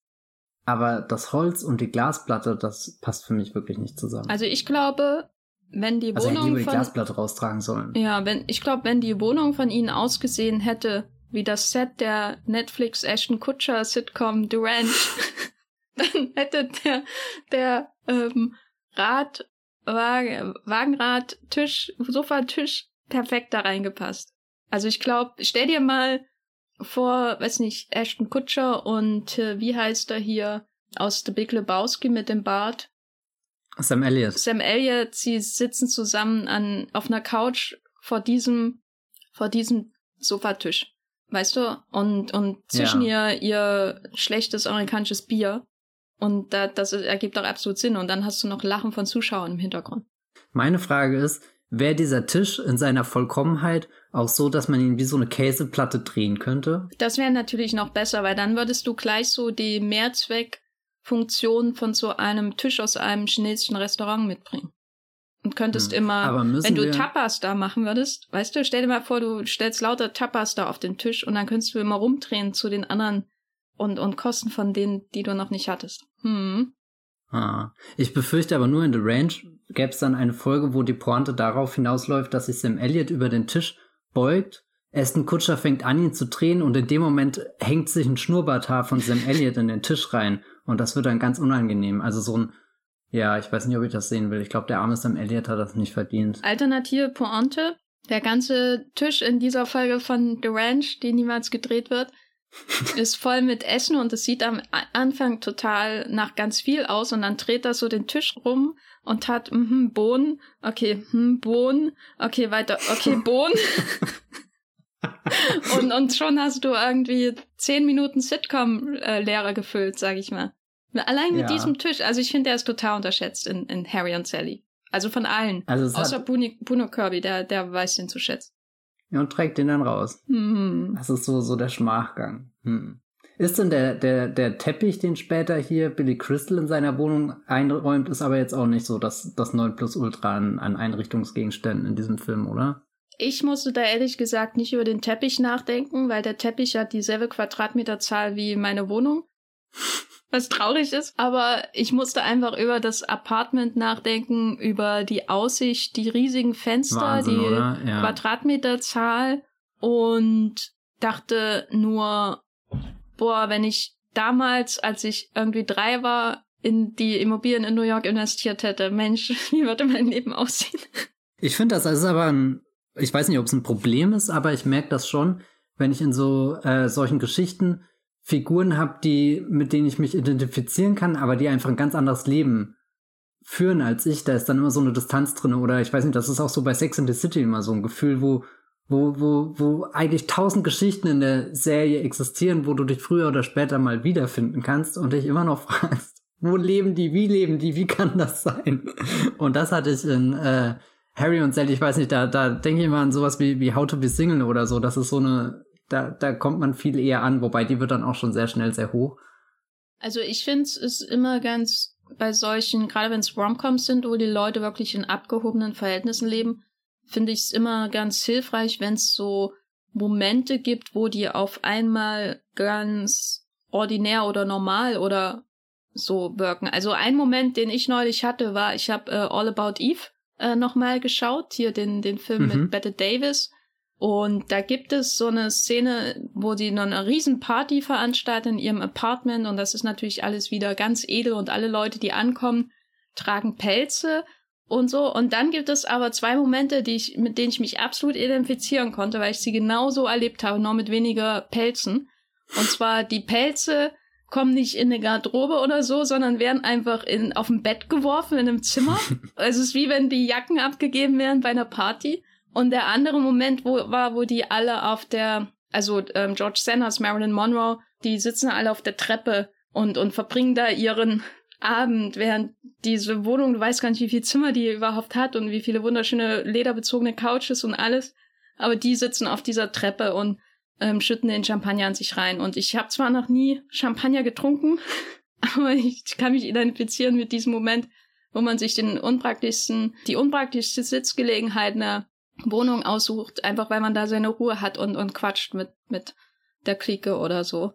Aber das Holz und die Glasplatte, das passt für mich wirklich nicht zusammen. Also ich glaube, wenn die also Wohnung lieber die Glasplatte raustragen sollen. Ja, wenn ich glaube, wenn die Wohnung von ihnen ausgesehen hätte wie das Set der Netflix Ashton Kutcher Sitcom The Ranch, dann hätte der der ähm, Rad Wagen, Wagenrad Tisch Sofatisch perfekt da reingepasst. Also ich glaube, stell dir mal vor, weiß nicht, Ashton Kutscher und äh, wie heißt er hier aus The Big Lebowski mit dem Bart? Sam Elliott. Sam Elliott, sie sitzen zusammen an auf einer Couch vor diesem vor diesem Sofatisch, weißt du? Und und zwischen ja. ihr ihr schlechtes amerikanisches Bier und da, das ergibt auch absolut Sinn und dann hast du noch Lachen von Zuschauern im Hintergrund. Meine Frage ist, wäre dieser Tisch in seiner Vollkommenheit auch so, dass man ihn wie so eine Käseplatte drehen könnte? Das wäre natürlich noch besser, weil dann würdest du gleich so die Mehrzweckfunktion von so einem Tisch aus einem chinesischen Restaurant mitbringen. Und könntest hm. immer, wenn du Tapas da machen würdest, weißt du, stell dir mal vor, du stellst lauter Tapas da auf den Tisch und dann könntest du immer rumdrehen zu den anderen und, und Kosten von denen, die du noch nicht hattest. Hm. Ah. Ich befürchte aber nur in The Range gäbe es dann eine Folge, wo die Pointe darauf hinausläuft, dass sich Sam Elliott über den Tisch beugt. Aston Kutscher fängt an, ihn zu drehen und in dem Moment hängt sich ein Schnurrbarthaar von Sam Elliott in den Tisch rein. Und das wird dann ganz unangenehm. Also so ein, ja, ich weiß nicht, ob ich das sehen will. Ich glaube, der arme Sam Elliott hat das nicht verdient. Alternative Pointe. Der ganze Tisch in dieser Folge von The Ranch, die niemals gedreht wird, ist voll mit Essen und es sieht am Anfang total nach ganz viel aus und dann dreht er so den Tisch rum und hat mhm, Bohnen, okay, hm, Bohnen, okay, weiter, okay, Bohnen. und, und schon hast du irgendwie zehn Minuten Sitcom-Lehrer gefüllt, sag ich mal. Allein mit ja. diesem Tisch, also ich finde, der ist total unterschätzt in, in Harry und Sally. Also von allen. Also Außer hat... Bruno Kirby, der, der weiß den zu schätzen. Ja, und trägt den dann raus. Mhm. Das ist so, so der Schmachgang. Hm. Ist denn der, der, der Teppich, den später hier Billy Crystal in seiner Wohnung einräumt, ist aber jetzt auch nicht so das, das 9 plus Ultra an, an Einrichtungsgegenständen in diesem Film, oder? Ich musste da ehrlich gesagt nicht über den Teppich nachdenken, weil der Teppich hat dieselbe Quadratmeterzahl wie meine Wohnung. Was traurig ist, aber ich musste einfach über das Apartment nachdenken, über die Aussicht, die riesigen Fenster, Wahnsinn, die ja. Quadratmeterzahl und dachte nur, boah, wenn ich damals, als ich irgendwie drei war, in die Immobilien in New York investiert hätte. Mensch, wie würde mein Leben aussehen? Ich finde das, das ist aber ein, ich weiß nicht, ob es ein Problem ist, aber ich merke das schon, wenn ich in so äh, solchen Geschichten Figuren habe, die, mit denen ich mich identifizieren kann, aber die einfach ein ganz anderes Leben führen als ich, da ist dann immer so eine Distanz drin. Oder ich weiß nicht, das ist auch so bei Sex in the City immer so ein Gefühl, wo, wo, wo, wo eigentlich tausend Geschichten in der Serie existieren, wo du dich früher oder später mal wiederfinden kannst und dich immer noch fragst, wo leben die, wie leben die, wie kann das sein? Und das hatte ich in äh, Harry und Sally, ich weiß nicht, da, da denke ich immer an sowas wie, wie How to be Single oder so. Das ist so eine, da, da kommt man viel eher an, wobei die wird dann auch schon sehr schnell sehr hoch. Also ich finde es ist immer ganz bei solchen, gerade wenn es Romcoms sind, wo die Leute wirklich in abgehobenen Verhältnissen leben, finde ich es immer ganz hilfreich, wenn es so Momente gibt, wo die auf einmal ganz ordinär oder normal oder so wirken. Also ein Moment, den ich neulich hatte, war, ich habe äh, All About Eve äh, nochmal geschaut, hier den, den Film mhm. mit Bette Davis. Und da gibt es so eine Szene, wo die noch eine riesen Party veranstalten in ihrem Apartment und das ist natürlich alles wieder ganz edel und alle Leute, die ankommen, tragen Pelze und so. Und dann gibt es aber zwei Momente, die ich, mit denen ich mich absolut identifizieren konnte, weil ich sie genauso erlebt habe, nur mit weniger Pelzen. Und zwar die Pelze kommen nicht in eine Garderobe oder so, sondern werden einfach in, auf ein Bett geworfen in einem Zimmer. also es ist wie wenn die Jacken abgegeben werden bei einer Party. Und der andere Moment wo, war, wo die alle auf der, also ähm, George Sanders, Marilyn Monroe, die sitzen alle auf der Treppe und, und verbringen da ihren Abend, während diese Wohnung, du weißt gar nicht, wie viel Zimmer die überhaupt hat und wie viele wunderschöne lederbezogene Couches und alles. Aber die sitzen auf dieser Treppe und ähm, schütten den Champagner an sich rein. Und ich habe zwar noch nie Champagner getrunken, aber ich kann mich identifizieren mit diesem Moment, wo man sich den unpraktischsten, die unpraktischste Sitzgelegenheit einer Wohnung aussucht, einfach weil man da seine Ruhe hat und, und quatscht mit, mit der Clique oder so.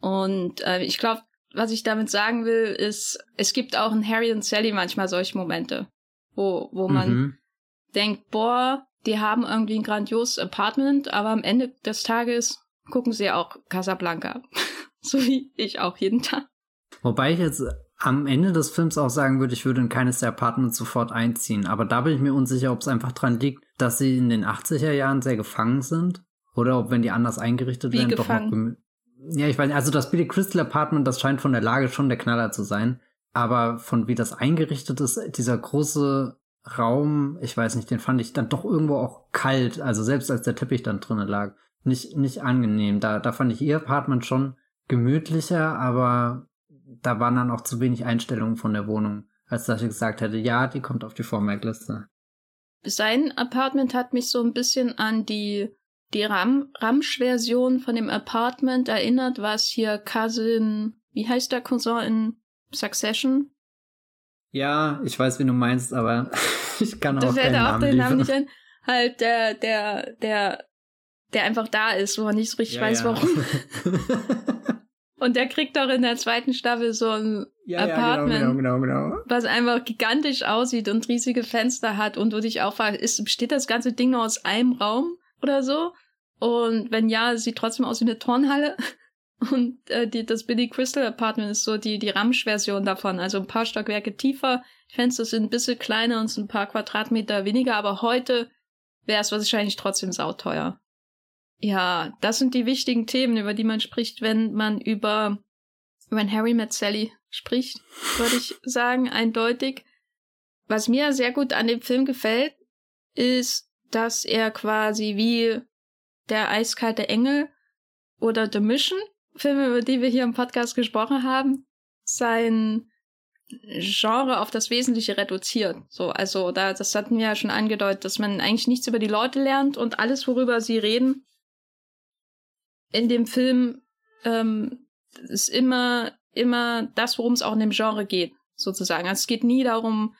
Und äh, ich glaube, was ich damit sagen will, ist, es gibt auch in Harry und Sally manchmal solche Momente, wo, wo man mhm. denkt, boah, die haben irgendwie ein grandioses Apartment, aber am Ende des Tages gucken sie auch Casablanca. so wie ich auch jeden Tag. Wobei ich jetzt am Ende des Films auch sagen würde, ich würde in keines der Apartments sofort einziehen. Aber da bin ich mir unsicher, ob es einfach dran liegt, dass sie in den 80er Jahren sehr gefangen sind. Oder ob, wenn die anders eingerichtet Wie werden, gefangen? doch noch. Ja, ich weiß nicht, also das Billy Crystal Apartment, das scheint von der Lage schon der Knaller zu sein. Aber von wie das eingerichtet ist, dieser große Raum, ich weiß nicht, den fand ich dann doch irgendwo auch kalt. Also selbst als der Teppich dann drinnen lag. Nicht, nicht angenehm. Da, da fand ich ihr Apartment schon gemütlicher, aber da waren dann auch zu wenig Einstellungen von der Wohnung, als dass ich gesagt hätte, ja, die kommt auf die Vormerkliste. Sein Apartment hat mich so ein bisschen an die, die Ram Ramsch-Version von dem Apartment erinnert, was hier Cousin, wie heißt der Cousin in Succession? Ja, ich weiß, wie du meinst, aber ich kann auch keinen Namen auch den Namen nicht ein. Halt der, der, der, der einfach da ist, wo man nicht so richtig ja, weiß, ja. warum. Und der kriegt doch in der zweiten Staffel so ein ja, Apartment, ja, genau, genau, genau, genau. was einfach gigantisch aussieht und riesige Fenster hat und du dich auch fragst, ist, besteht das ganze Ding nur aus einem Raum oder so? Und wenn ja, sieht trotzdem aus wie eine Turnhalle. Und äh, die, das Billy Crystal Apartment ist so die, die Ramsch-Version davon. Also ein paar Stockwerke tiefer. Fenster sind ein bisschen kleiner und sind ein paar Quadratmeter weniger, aber heute wäre es wahrscheinlich trotzdem sauteuer. Ja, das sind die wichtigen Themen, über die man spricht, wenn man über wenn Harry met Sally spricht, würde ich sagen, eindeutig. Was mir sehr gut an dem Film gefällt, ist, dass er quasi wie der eiskalte Engel oder The Mission, Filme, über die wir hier im Podcast gesprochen haben, sein Genre auf das Wesentliche reduziert. So, also da, das hatten wir ja schon angedeutet, dass man eigentlich nichts über die Leute lernt und alles, worüber sie reden, in dem Film ähm, ist immer, immer das, worum es auch in dem Genre geht, sozusagen. Also es geht nie darum,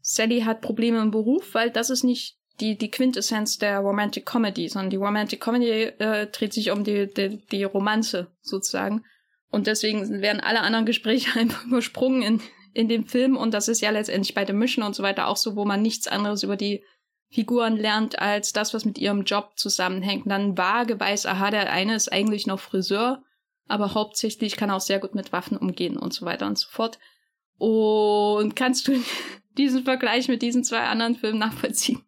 Sally hat Probleme im Beruf, weil das ist nicht die, die Quintessenz der Romantic Comedy, sondern die Romantic Comedy äh, dreht sich um die, die, die Romanze sozusagen. Und deswegen werden alle anderen Gespräche einfach übersprungen in, in dem Film. Und das ist ja letztendlich bei The Mission und so weiter auch so, wo man nichts anderes über die Figuren lernt als das, was mit ihrem Job zusammenhängt. Und dann vage weiß, aha, der eine ist eigentlich noch Friseur, aber hauptsächlich kann auch sehr gut mit Waffen umgehen und so weiter und so fort. Und kannst du diesen Vergleich mit diesen zwei anderen Filmen nachvollziehen?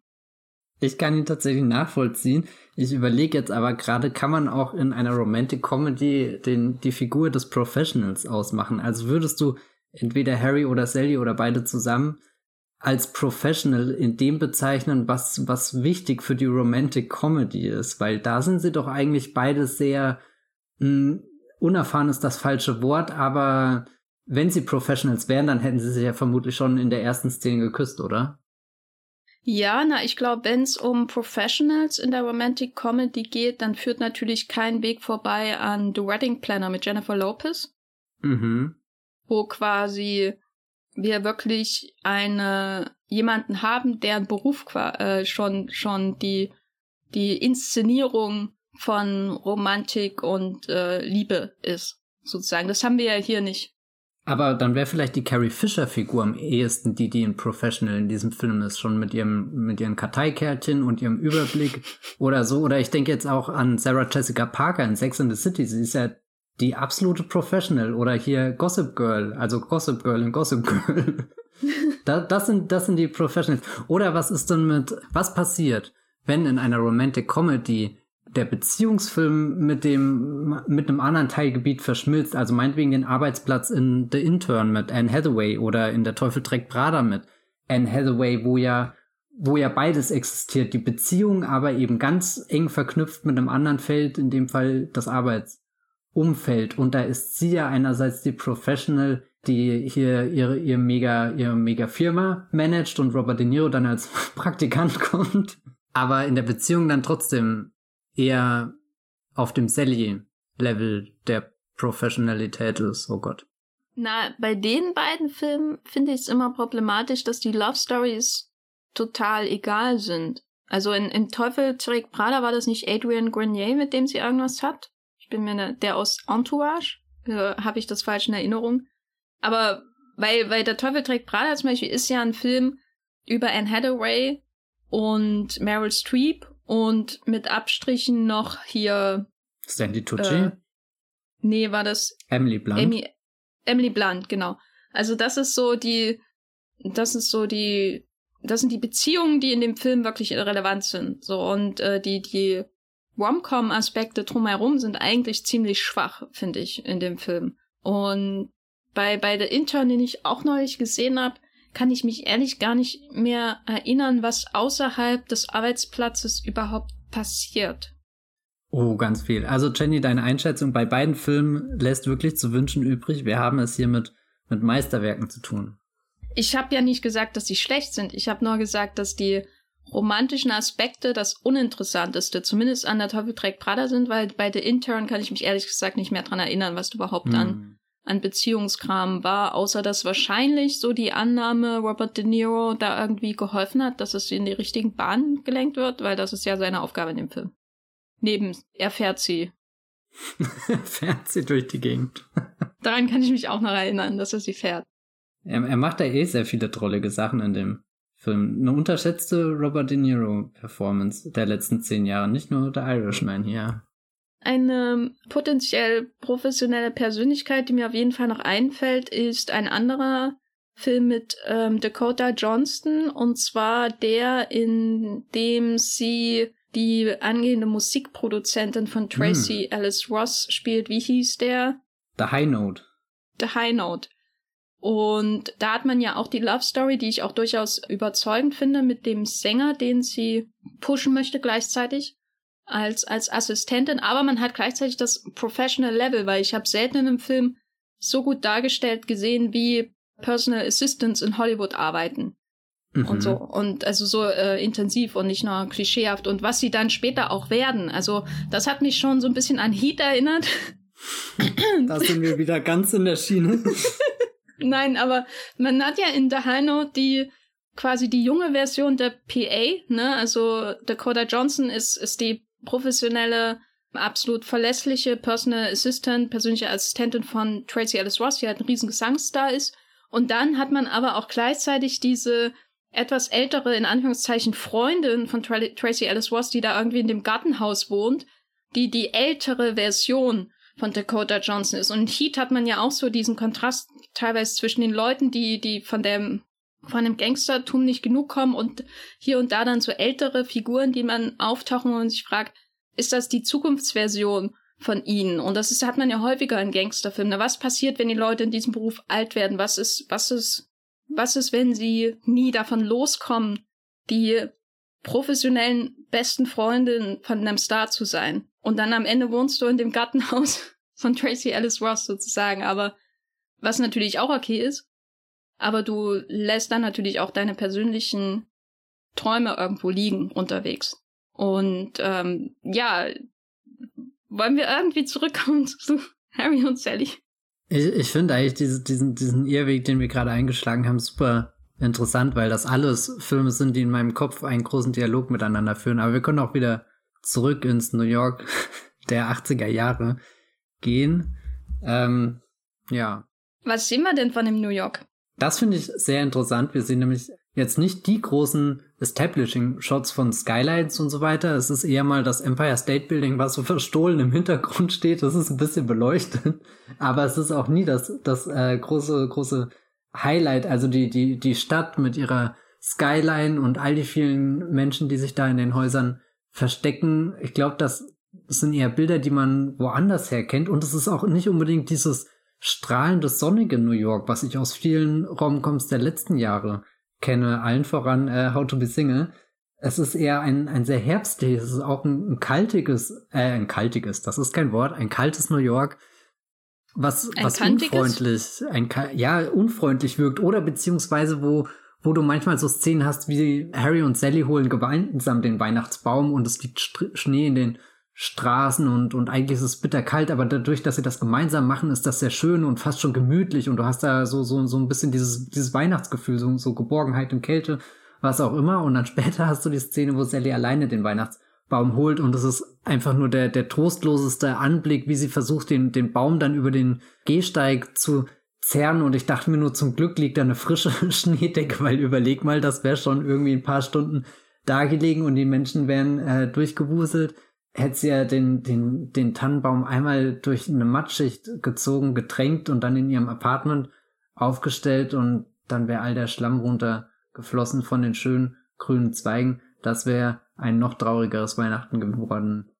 Ich kann ihn tatsächlich nachvollziehen. Ich überlege jetzt aber gerade, kann man auch in einer Romantic Comedy den, die Figur des Professionals ausmachen? Also würdest du entweder Harry oder Sally oder beide zusammen als Professional in dem bezeichnen, was, was wichtig für die Romantic Comedy ist, weil da sind sie doch eigentlich beide sehr mh, hm, unerfahren ist das falsche Wort, aber wenn sie Professionals wären, dann hätten sie sich ja vermutlich schon in der ersten Szene geküsst, oder? Ja, na, ich glaube, wenn es um Professionals in der Romantic Comedy geht, dann führt natürlich kein Weg vorbei an The Wedding Planner mit Jennifer Lopez. Mhm. Wo quasi wir wirklich eine jemanden haben, deren Beruf äh, schon schon die die Inszenierung von Romantik und äh, Liebe ist sozusagen. Das haben wir ja hier nicht. Aber dann wäre vielleicht die Carrie Fisher Figur am ehesten die, die in Professional in diesem Film ist, schon mit ihrem mit ihren Karteikärtchen und ihrem Überblick oder so. Oder ich denke jetzt auch an Sarah Jessica Parker in Sex in the City. Sie ist ja die absolute Professional oder hier Gossip Girl, also Gossip Girl in Gossip Girl. da, das sind, das sind die Professionals. Oder was ist denn mit, was passiert, wenn in einer Romantic Comedy der Beziehungsfilm mit dem, mit einem anderen Teilgebiet verschmilzt, also meinetwegen den Arbeitsplatz in The Intern mit Anne Hathaway oder in Der Teufel trägt Prada mit Anne Hathaway, wo ja, wo ja beides existiert, die Beziehung aber eben ganz eng verknüpft mit einem anderen Feld, in dem Fall das Arbeits Umfeld. Und da ist sie ja einerseits die Professional, die hier ihre, ihr mega, ihre mega Firma managt und Robert De Niro dann als Praktikant kommt. Aber in der Beziehung dann trotzdem eher auf dem Sally-Level der Professionalität ist. Oh Gott. Na, bei den beiden Filmen finde ich es immer problematisch, dass die Love Stories total egal sind. Also in, in Teufel trägt Prada war das nicht Adrian Grenier, mit dem sie irgendwas hat? Ich bin mir ne, der aus Entourage, äh, habe ich das falsch in Erinnerung. Aber weil, weil der Teufel trägt Prada zum Beispiel ist ja ein Film über Anne Hathaway und Meryl Streep und mit Abstrichen noch hier. Sandy Tucci? Äh, nee, war das. Emily Blunt. Amy, Emily Blunt, genau. Also das ist so die, das ist so die, das sind die Beziehungen, die in dem Film wirklich relevant sind. So und äh, die, die Rom-Com-Aspekte drumherum sind eigentlich ziemlich schwach, finde ich, in dem Film. Und bei, bei The Intern, den ich auch neulich gesehen habe, kann ich mich ehrlich gar nicht mehr erinnern, was außerhalb des Arbeitsplatzes überhaupt passiert. Oh, ganz viel. Also Jenny, deine Einschätzung bei beiden Filmen lässt wirklich zu wünschen übrig. Wir haben es hier mit, mit Meisterwerken zu tun. Ich habe ja nicht gesagt, dass sie schlecht sind. Ich habe nur gesagt, dass die romantischen Aspekte das Uninteressanteste, zumindest an der Teufel trägt Prada sind, weil bei The Intern kann ich mich ehrlich gesagt nicht mehr dran erinnern, was überhaupt hm. an, an Beziehungskram war, außer dass wahrscheinlich so die Annahme Robert De Niro da irgendwie geholfen hat, dass es in die richtigen Bahnen gelenkt wird, weil das ist ja seine Aufgabe in dem Film. Neben, er fährt sie. fährt sie durch die Gegend. Daran kann ich mich auch noch erinnern, dass er sie fährt. Er, er macht da eh sehr viele drollige Sachen in dem Film. Eine unterschätzte Robert De Niro-Performance der letzten zehn Jahre, nicht nur der Irishman hier. Eine potenziell professionelle Persönlichkeit, die mir auf jeden Fall noch einfällt, ist ein anderer Film mit ähm, Dakota Johnston, und zwar der, in dem sie die angehende Musikproduzentin von Tracy mm. Alice Ross spielt. Wie hieß der? The High Note. The High Note. Und da hat man ja auch die Love Story, die ich auch durchaus überzeugend finde, mit dem Sänger, den sie pushen möchte gleichzeitig als, als Assistentin. Aber man hat gleichzeitig das Professional Level, weil ich habe selten in einem Film so gut dargestellt gesehen, wie Personal Assistants in Hollywood arbeiten. Mhm. Und so. Und also so äh, intensiv und nicht nur klischeehaft. Und was sie dann später auch werden. Also das hat mich schon so ein bisschen an Heat erinnert. Da sind wir wieder ganz in der Schiene. Nein, aber man hat ja in Dahano die quasi die junge Version der PA, ne? Also Dakota Johnson ist, ist die professionelle, absolut verlässliche Personal Assistant, persönliche Assistentin von Tracy Alice Ross, die halt ein riesen Gesangsstar ist. Und dann hat man aber auch gleichzeitig diese etwas ältere, in Anführungszeichen, Freundin von Tra Tracy Alice Ross, die da irgendwie in dem Gartenhaus wohnt, die die ältere Version von Dakota Johnson ist. Und in Heat hat man ja auch so diesen Kontrast teilweise zwischen den Leuten, die, die von dem, von dem Gangstertum nicht genug kommen und hier und da dann so ältere Figuren, die man auftauchen und sich fragt, ist das die Zukunftsversion von ihnen? Und das ist, hat man ja häufiger in Gangsterfilmen. Was passiert, wenn die Leute in diesem Beruf alt werden? Was ist, was ist, was ist, wenn sie nie davon loskommen, die professionellen besten Freundin von einem Star zu sein? Und dann am Ende wohnst du in dem Gartenhaus von Tracy Ellis Ross sozusagen, aber was natürlich auch okay ist. Aber du lässt dann natürlich auch deine persönlichen Träume irgendwo liegen unterwegs. Und ähm, ja, wollen wir irgendwie zurückkommen zu Harry und Sally? Ich, ich finde eigentlich diese, diesen, diesen Irrweg, den wir gerade eingeschlagen haben, super interessant, weil das alles Filme sind, die in meinem Kopf einen großen Dialog miteinander führen. Aber wir können auch wieder zurück ins New York der 80er Jahre gehen. Ähm, ja. Was sehen wir denn von dem New York? Das finde ich sehr interessant. Wir sehen nämlich jetzt nicht die großen Establishing-Shots von Skylights und so weiter. Es ist eher mal das Empire State Building, was so verstohlen im Hintergrund steht. Das ist ein bisschen beleuchtet. Aber es ist auch nie das, das äh, große, große Highlight. Also die, die, die Stadt mit ihrer Skyline und all die vielen Menschen, die sich da in den Häusern verstecken. Ich glaube, das sind eher Bilder, die man woanders her kennt. Und es ist auch nicht unbedingt dieses strahlende sonnige New York, was ich aus vielen Romcoms der letzten Jahre kenne, allen voran äh, How to Be Single. Es ist eher ein, ein sehr herbstliches, es ist auch ein, ein kaltiges, äh, ein kaltiges, das ist kein Wort, ein kaltes New York, was, ein was unfreundlich, ein, ja, unfreundlich wirkt oder beziehungsweise wo, wo du manchmal so Szenen hast, wie Harry und Sally holen gemeinsam den Weihnachtsbaum und es liegt Schnee in den Straßen und, und eigentlich ist es bitterkalt, aber dadurch, dass sie das gemeinsam machen, ist das sehr schön und fast schon gemütlich und du hast da so, so, so ein bisschen dieses, dieses Weihnachtsgefühl, so, so Geborgenheit und Kälte, was auch immer. Und dann später hast du die Szene, wo Sally alleine den Weihnachtsbaum holt und es ist einfach nur der, der trostloseste Anblick, wie sie versucht, den, den Baum dann über den Gehsteig zu zerren und ich dachte mir nur, zum Glück liegt da eine frische Schneedecke, weil überleg mal, das wäre schon irgendwie ein paar Stunden da gelegen und die Menschen wären äh, durchgewuselt hätte sie ja den, den, den Tannenbaum einmal durch eine Mattschicht gezogen, getränkt und dann in ihrem Apartment aufgestellt und dann wäre all der Schlamm runtergeflossen von den schönen grünen Zweigen. Das wäre ein noch traurigeres Weihnachten geworden.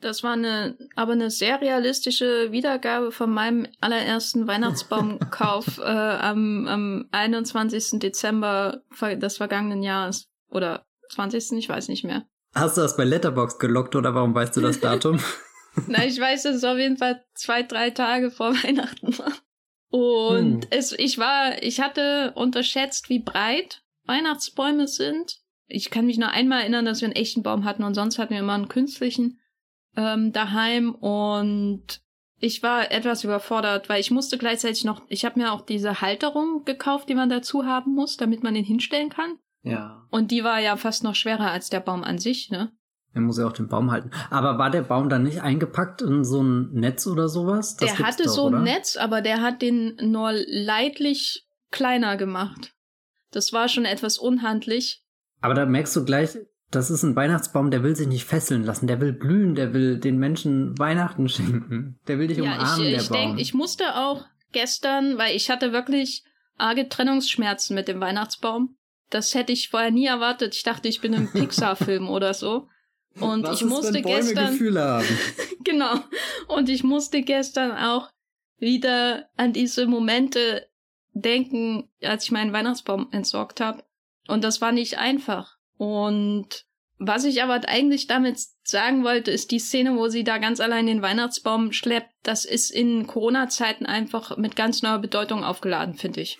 Das war eine, aber eine sehr realistische Wiedergabe von meinem allerersten Weihnachtsbaumkauf äh, am, am 21. Dezember des vergangenen Jahres. Oder 20. Ich weiß nicht mehr. Hast du das bei Letterbox gelockt oder warum weißt du das Datum? Na, ich weiß, dass es auf jeden Fall zwei, drei Tage vor Weihnachten war. Und hm. es, ich war, ich hatte unterschätzt, wie breit Weihnachtsbäume sind. Ich kann mich nur einmal erinnern, dass wir einen echten Baum hatten und sonst hatten wir immer einen künstlichen ähm, daheim und ich war etwas überfordert, weil ich musste gleichzeitig noch, ich habe mir auch diese Halterung gekauft, die man dazu haben muss, damit man den hinstellen kann. Ja. Und die war ja fast noch schwerer als der Baum an sich, ne? Er muss ja auch den Baum halten. Aber war der Baum dann nicht eingepackt in so ein Netz oder sowas? Das der hatte doch, so ein oder? Netz, aber der hat den nur leidlich kleiner gemacht. Das war schon etwas unhandlich. Aber da merkst du gleich, das ist ein Weihnachtsbaum, der will sich nicht fesseln lassen. Der will blühen, der will den Menschen Weihnachten schenken. Der will dich ja, umarmen, ich, der ich Baum. Denk, ich musste auch gestern, weil ich hatte wirklich arge Trennungsschmerzen mit dem Weihnachtsbaum. Das hätte ich vorher nie erwartet. Ich dachte, ich bin im Pixar-Film oder so. Und Was ich musste ist, wenn Bäume gestern. Gefühle haben? genau. Und ich musste gestern auch wieder an diese Momente denken, als ich meinen Weihnachtsbaum entsorgt habe. Und das war nicht einfach. Und was ich aber eigentlich damit sagen wollte, ist die Szene, wo sie da ganz allein den Weihnachtsbaum schleppt. Das ist in Corona-Zeiten einfach mit ganz neuer Bedeutung aufgeladen, finde ich.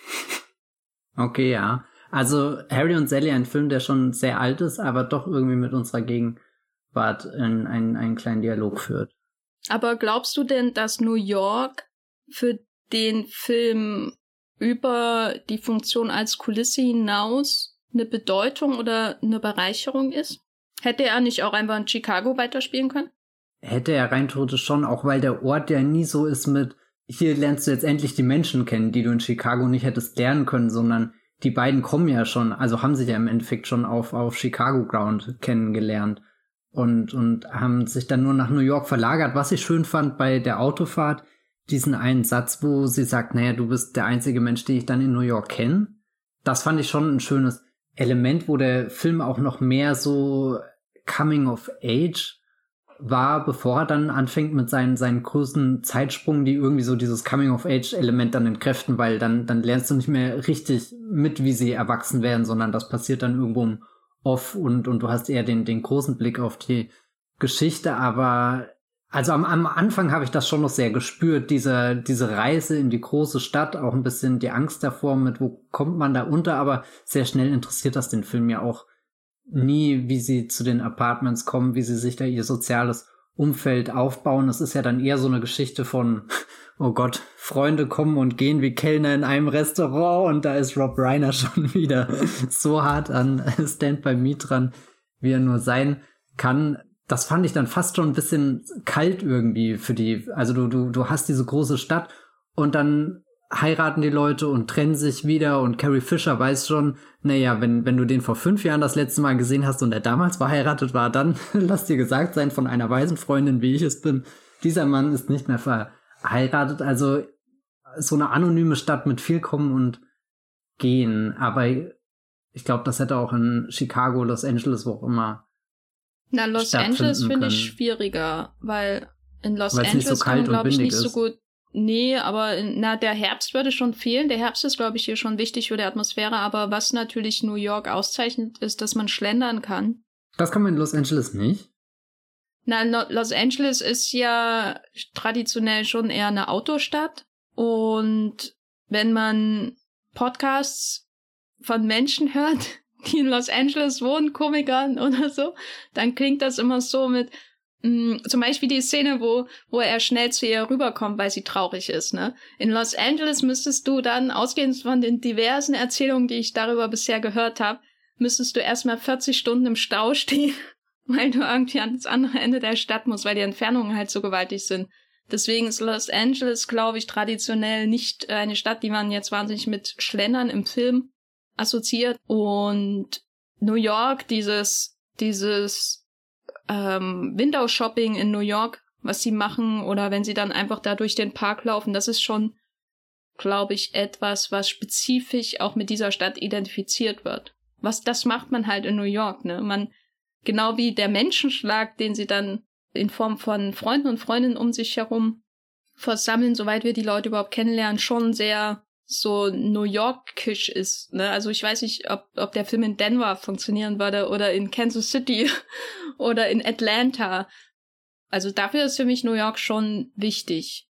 Okay, ja. Also Harry und Sally, ein Film, der schon sehr alt ist, aber doch irgendwie mit unserer Gegenwart in einen, einen kleinen Dialog führt. Aber glaubst du denn, dass New York für den Film über die Funktion als Kulisse hinaus eine Bedeutung oder eine Bereicherung ist? Hätte er nicht auch einfach in Chicago weiterspielen können? Hätte er rein theoretisch schon, auch weil der Ort ja nie so ist mit, hier lernst du jetzt endlich die Menschen kennen, die du in Chicago nicht hättest lernen können, sondern die beiden kommen ja schon, also haben sich ja im Endeffekt schon auf, auf Chicago Ground kennengelernt und, und haben sich dann nur nach New York verlagert. Was ich schön fand bei der Autofahrt, diesen einen Satz, wo sie sagt, naja, du bist der einzige Mensch, den ich dann in New York kenne. Das fand ich schon ein schönes Element, wo der Film auch noch mehr so Coming of Age war, bevor er dann anfängt mit seinen, seinen größten Zeitsprung, die irgendwie so dieses Coming-of-Age-Element dann entkräften, weil dann, dann lernst du nicht mehr richtig mit, wie sie erwachsen werden, sondern das passiert dann irgendwo im Off und, und du hast eher den, den großen Blick auf die Geschichte, aber also am, am Anfang habe ich das schon noch sehr gespürt, diese, diese Reise in die große Stadt, auch ein bisschen die Angst davor, mit wo kommt man da unter, aber sehr schnell interessiert das den Film ja auch nie, wie sie zu den Apartments kommen, wie sie sich da ihr soziales Umfeld aufbauen. Es ist ja dann eher so eine Geschichte von, oh Gott, Freunde kommen und gehen wie Kellner in einem Restaurant und da ist Rob Reiner schon wieder so hart an Stand by Me dran, wie er nur sein kann. Das fand ich dann fast schon ein bisschen kalt irgendwie für die, also du, du, du hast diese große Stadt und dann heiraten die Leute und trennen sich wieder und Carrie Fisher weiß schon, naja, wenn, wenn du den vor fünf Jahren das letzte Mal gesehen hast und er damals verheiratet war, dann lass dir gesagt sein von einer weisen Freundin, wie ich es bin, dieser Mann ist nicht mehr verheiratet. Also so eine anonyme Stadt mit viel kommen und gehen. Aber ich glaube, das hätte auch in Chicago, Los Angeles, wo auch immer. Na, Los Angeles finde ich schwieriger, weil in Los Weil's Angeles so kann man, glaube ich, nicht ist. so gut Nee, aber na, der Herbst würde schon fehlen. Der Herbst ist, glaube ich, hier schon wichtig für die Atmosphäre. Aber was natürlich New York auszeichnet, ist, dass man schlendern kann. Das kann man in Los Angeles nicht. Na, Los Angeles ist ja traditionell schon eher eine Autostadt. Und wenn man Podcasts von Menschen hört, die in Los Angeles wohnen, Komikern oder so, dann klingt das immer so mit, zum Beispiel die Szene, wo, wo er schnell zu ihr rüberkommt, weil sie traurig ist, ne? In Los Angeles müsstest du dann, ausgehend von den diversen Erzählungen, die ich darüber bisher gehört habe, müsstest du erstmal 40 Stunden im Stau stehen, weil du irgendwie ans andere Ende der Stadt musst, weil die Entfernungen halt so gewaltig sind. Deswegen ist Los Angeles, glaube ich, traditionell nicht eine Stadt, die man jetzt wahnsinnig mit Schlendern im Film assoziiert. Und New York, dieses, dieses ähm, Window-Shopping in New York, was sie machen, oder wenn sie dann einfach da durch den Park laufen, das ist schon, glaube ich, etwas, was spezifisch auch mit dieser Stadt identifiziert wird. Was das macht man halt in New York, ne? Man, genau wie der Menschenschlag, den sie dann in Form von Freunden und Freundinnen um sich herum versammeln, soweit wir die Leute überhaupt kennenlernen, schon sehr so New Yorkisch ist. Ne? Also ich weiß nicht, ob, ob der Film in Denver funktionieren würde oder in Kansas City oder in Atlanta. Also dafür ist für mich New York schon wichtig.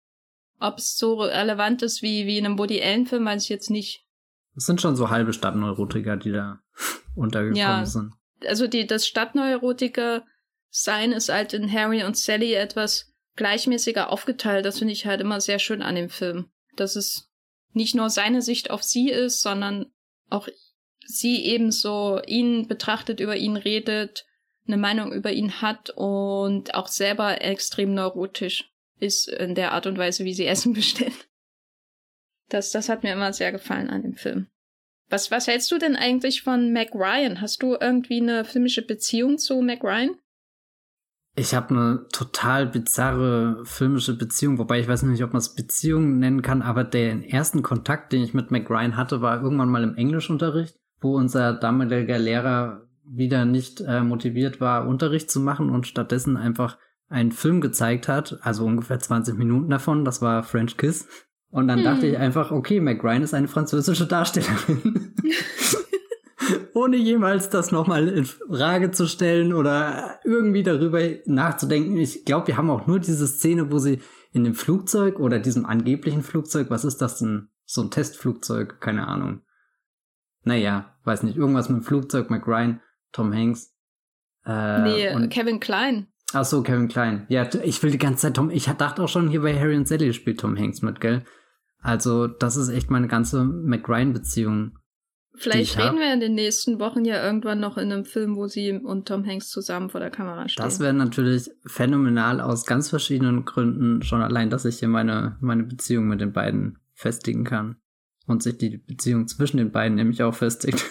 Ob es so relevant ist wie, wie in einem Woody Allen-Film, weiß ich jetzt nicht. Es sind schon so halbe Stadtneurotiker, die da untergekommen ja, sind. Also die, das Stadtneurotiker sein ist halt in Harry und Sally etwas gleichmäßiger aufgeteilt. Das finde ich halt immer sehr schön an dem Film. Das ist nicht nur seine Sicht auf sie ist, sondern auch sie ebenso ihn betrachtet, über ihn redet, eine Meinung über ihn hat und auch selber extrem neurotisch ist in der Art und Weise, wie sie Essen bestellt. Das, das hat mir immer sehr gefallen an dem Film. Was, was hältst du denn eigentlich von Mac Ryan? Hast du irgendwie eine filmische Beziehung zu Mac Ryan? Ich habe eine total bizarre filmische Beziehung, wobei ich weiß nicht, ob man es Beziehung nennen kann, aber der ersten Kontakt, den ich mit McRyan hatte, war irgendwann mal im Englischunterricht, wo unser damaliger Lehrer wieder nicht äh, motiviert war, Unterricht zu machen und stattdessen einfach einen Film gezeigt hat, also ungefähr 20 Minuten davon, das war French Kiss. Und dann hm. dachte ich einfach, okay, McRyan ist eine französische Darstellerin. ohne jemals das nochmal in Frage zu stellen oder irgendwie darüber nachzudenken. Ich glaube, wir haben auch nur diese Szene, wo sie in dem Flugzeug oder diesem angeblichen Flugzeug, was ist das denn? So ein Testflugzeug, keine Ahnung. Naja, weiß nicht, irgendwas mit dem Flugzeug, McRyan, Tom Hanks. Äh, nee, und Kevin Klein. Ach so, Kevin Klein. Ja, ich will die ganze Zeit Tom, ich dachte auch schon hier bei Harry und Sally spielt Tom Hanks mit, gell? Also, das ist echt meine ganze McRyan-Beziehung Vielleicht reden wir in den nächsten Wochen ja irgendwann noch in einem Film, wo sie und Tom Hanks zusammen vor der Kamera stehen. Das wäre natürlich phänomenal aus ganz verschiedenen Gründen. Schon allein, dass ich hier meine, meine Beziehung mit den beiden festigen kann. Und sich die Beziehung zwischen den beiden nämlich auch festigt.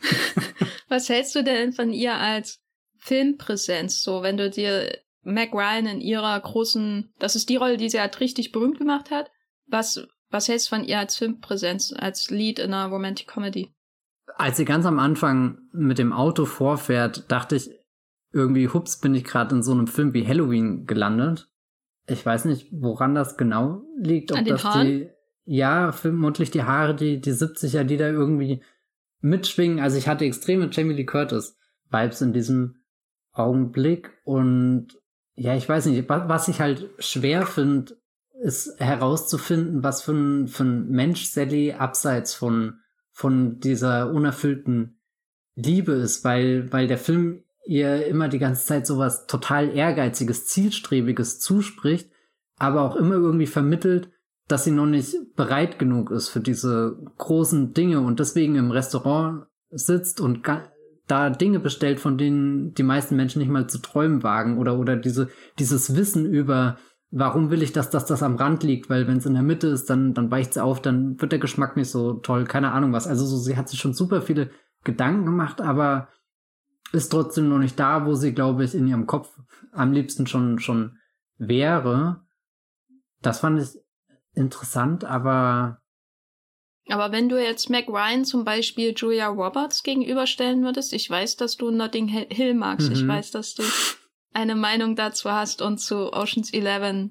Was hältst du denn von ihr als Filmpräsenz? So, wenn du dir Meg Ryan in ihrer großen, das ist die Rolle, die sie halt richtig berühmt gemacht hat. Was, was hältst du von ihr als Filmpräsenz, als Lead in einer Romantic Comedy? Als sie ganz am Anfang mit dem Auto vorfährt, dachte ich irgendwie, hups, bin ich gerade in so einem Film wie Halloween gelandet. Ich weiß nicht, woran das genau liegt. Ob An den das Haaren? die, ja, vermutlich die Haare, die, die 70er, die da irgendwie mitschwingen. Also ich hatte extreme Jamie Lee Curtis Vibes in diesem Augenblick und ja, ich weiß nicht, was ich halt schwer finde, ist herauszufinden, was für ein, für ein Mensch Sally abseits von, von dieser unerfüllten Liebe ist, weil, weil der Film ihr immer die ganze Zeit sowas total ehrgeiziges, zielstrebiges zuspricht, aber auch immer irgendwie vermittelt, dass sie noch nicht bereit genug ist für diese großen Dinge und deswegen im Restaurant sitzt und da Dinge bestellt, von denen die meisten Menschen nicht mal zu träumen wagen oder oder diese dieses Wissen über warum will ich, dass, dass das am Rand liegt, weil wenn es in der Mitte ist, dann dann weicht es auf, dann wird der Geschmack nicht so toll, keine Ahnung was. Also so sie hat sich schon super viele Gedanken gemacht, aber ist trotzdem noch nicht da, wo sie glaube ich in ihrem Kopf am liebsten schon schon wäre. Das fand ich interessant, aber aber wenn du jetzt Mac Ryan zum Beispiel Julia Roberts gegenüberstellen würdest, ich weiß, dass du Notting Hill magst, mhm. ich weiß, dass du eine Meinung dazu hast und zu Oceans 11.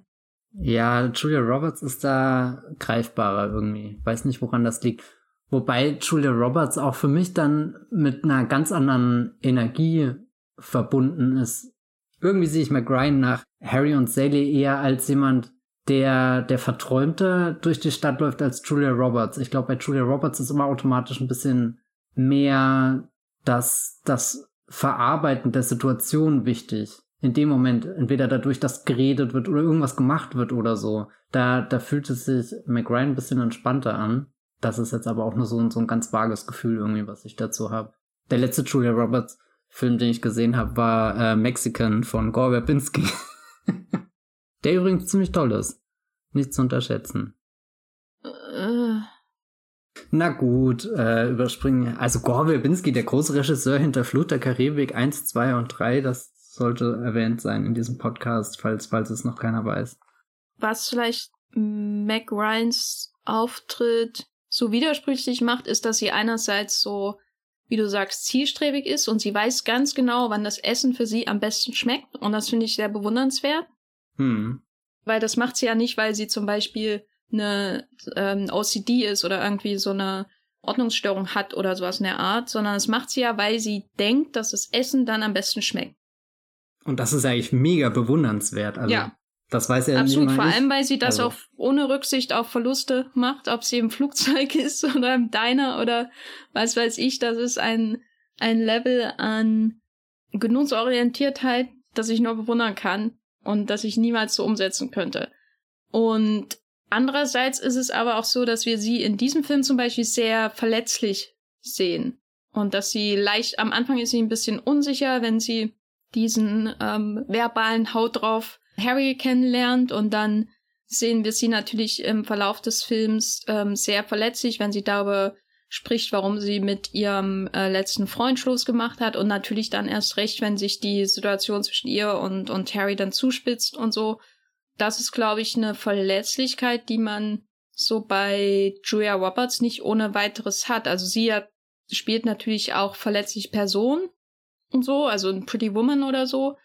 Ja, Julia Roberts ist da greifbarer irgendwie. Weiß nicht, woran das liegt. Wobei Julia Roberts auch für mich dann mit einer ganz anderen Energie verbunden ist. Irgendwie sehe ich McRyan nach Harry und Sally eher als jemand, der, der verträumter durch die Stadt läuft als Julia Roberts. Ich glaube, bei Julia Roberts ist immer automatisch ein bisschen mehr das, das Verarbeiten der Situation wichtig. In dem Moment, entweder dadurch, dass geredet wird oder irgendwas gemacht wird oder so. Da, da fühlt es sich McRyan ein bisschen entspannter an. Das ist jetzt aber auch nur so, ein so ein ganz vages Gefühl irgendwie, was ich dazu habe. Der letzte Julia Roberts Film, den ich gesehen habe, war äh, Mexican von Gore Verbinski. Der übrigens ziemlich toll ist. Nicht zu unterschätzen. Äh. Na gut, äh, überspringen. Also Gore Verbinski, der große Regisseur hinter Flut der Karibik 1, 2 und 3, das sollte erwähnt sein in diesem Podcast, falls, falls es noch keiner weiß. Was vielleicht Mac Ryans Auftritt so widersprüchlich macht, ist, dass sie einerseits so, wie du sagst, zielstrebig ist und sie weiß ganz genau, wann das Essen für sie am besten schmeckt. Und das finde ich sehr bewundernswert. Hm. Weil das macht sie ja nicht, weil sie zum Beispiel eine ähm, OCD ist oder irgendwie so eine Ordnungsstörung hat oder sowas in der Art, sondern das macht sie ja, weil sie denkt, dass das Essen dann am besten schmeckt. Und das ist eigentlich mega bewundernswert. Also, ja. Das weiß er Absolut, vor allem, weil sie das also. auch ohne Rücksicht auf Verluste macht, ob sie im Flugzeug ist oder im Diner oder was weiß ich. Das ist ein, ein Level an Genussorientiertheit, das ich nur bewundern kann und das ich niemals so umsetzen könnte. Und andererseits ist es aber auch so, dass wir sie in diesem Film zum Beispiel sehr verletzlich sehen. Und dass sie leicht, am Anfang ist sie ein bisschen unsicher, wenn sie diesen ähm, verbalen Haut drauf Harry kennenlernt und dann sehen wir sie natürlich im Verlauf des Films ähm, sehr verletzlich, wenn sie darüber spricht, warum sie mit ihrem äh, letzten Freund Schluss gemacht hat und natürlich dann erst recht, wenn sich die Situation zwischen ihr und, und Harry dann zuspitzt und so. Das ist, glaube ich, eine Verletzlichkeit, die man so bei Julia Roberts nicht ohne weiteres hat. Also sie hat, spielt natürlich auch verletzliche Personen und so, also in Pretty Woman oder so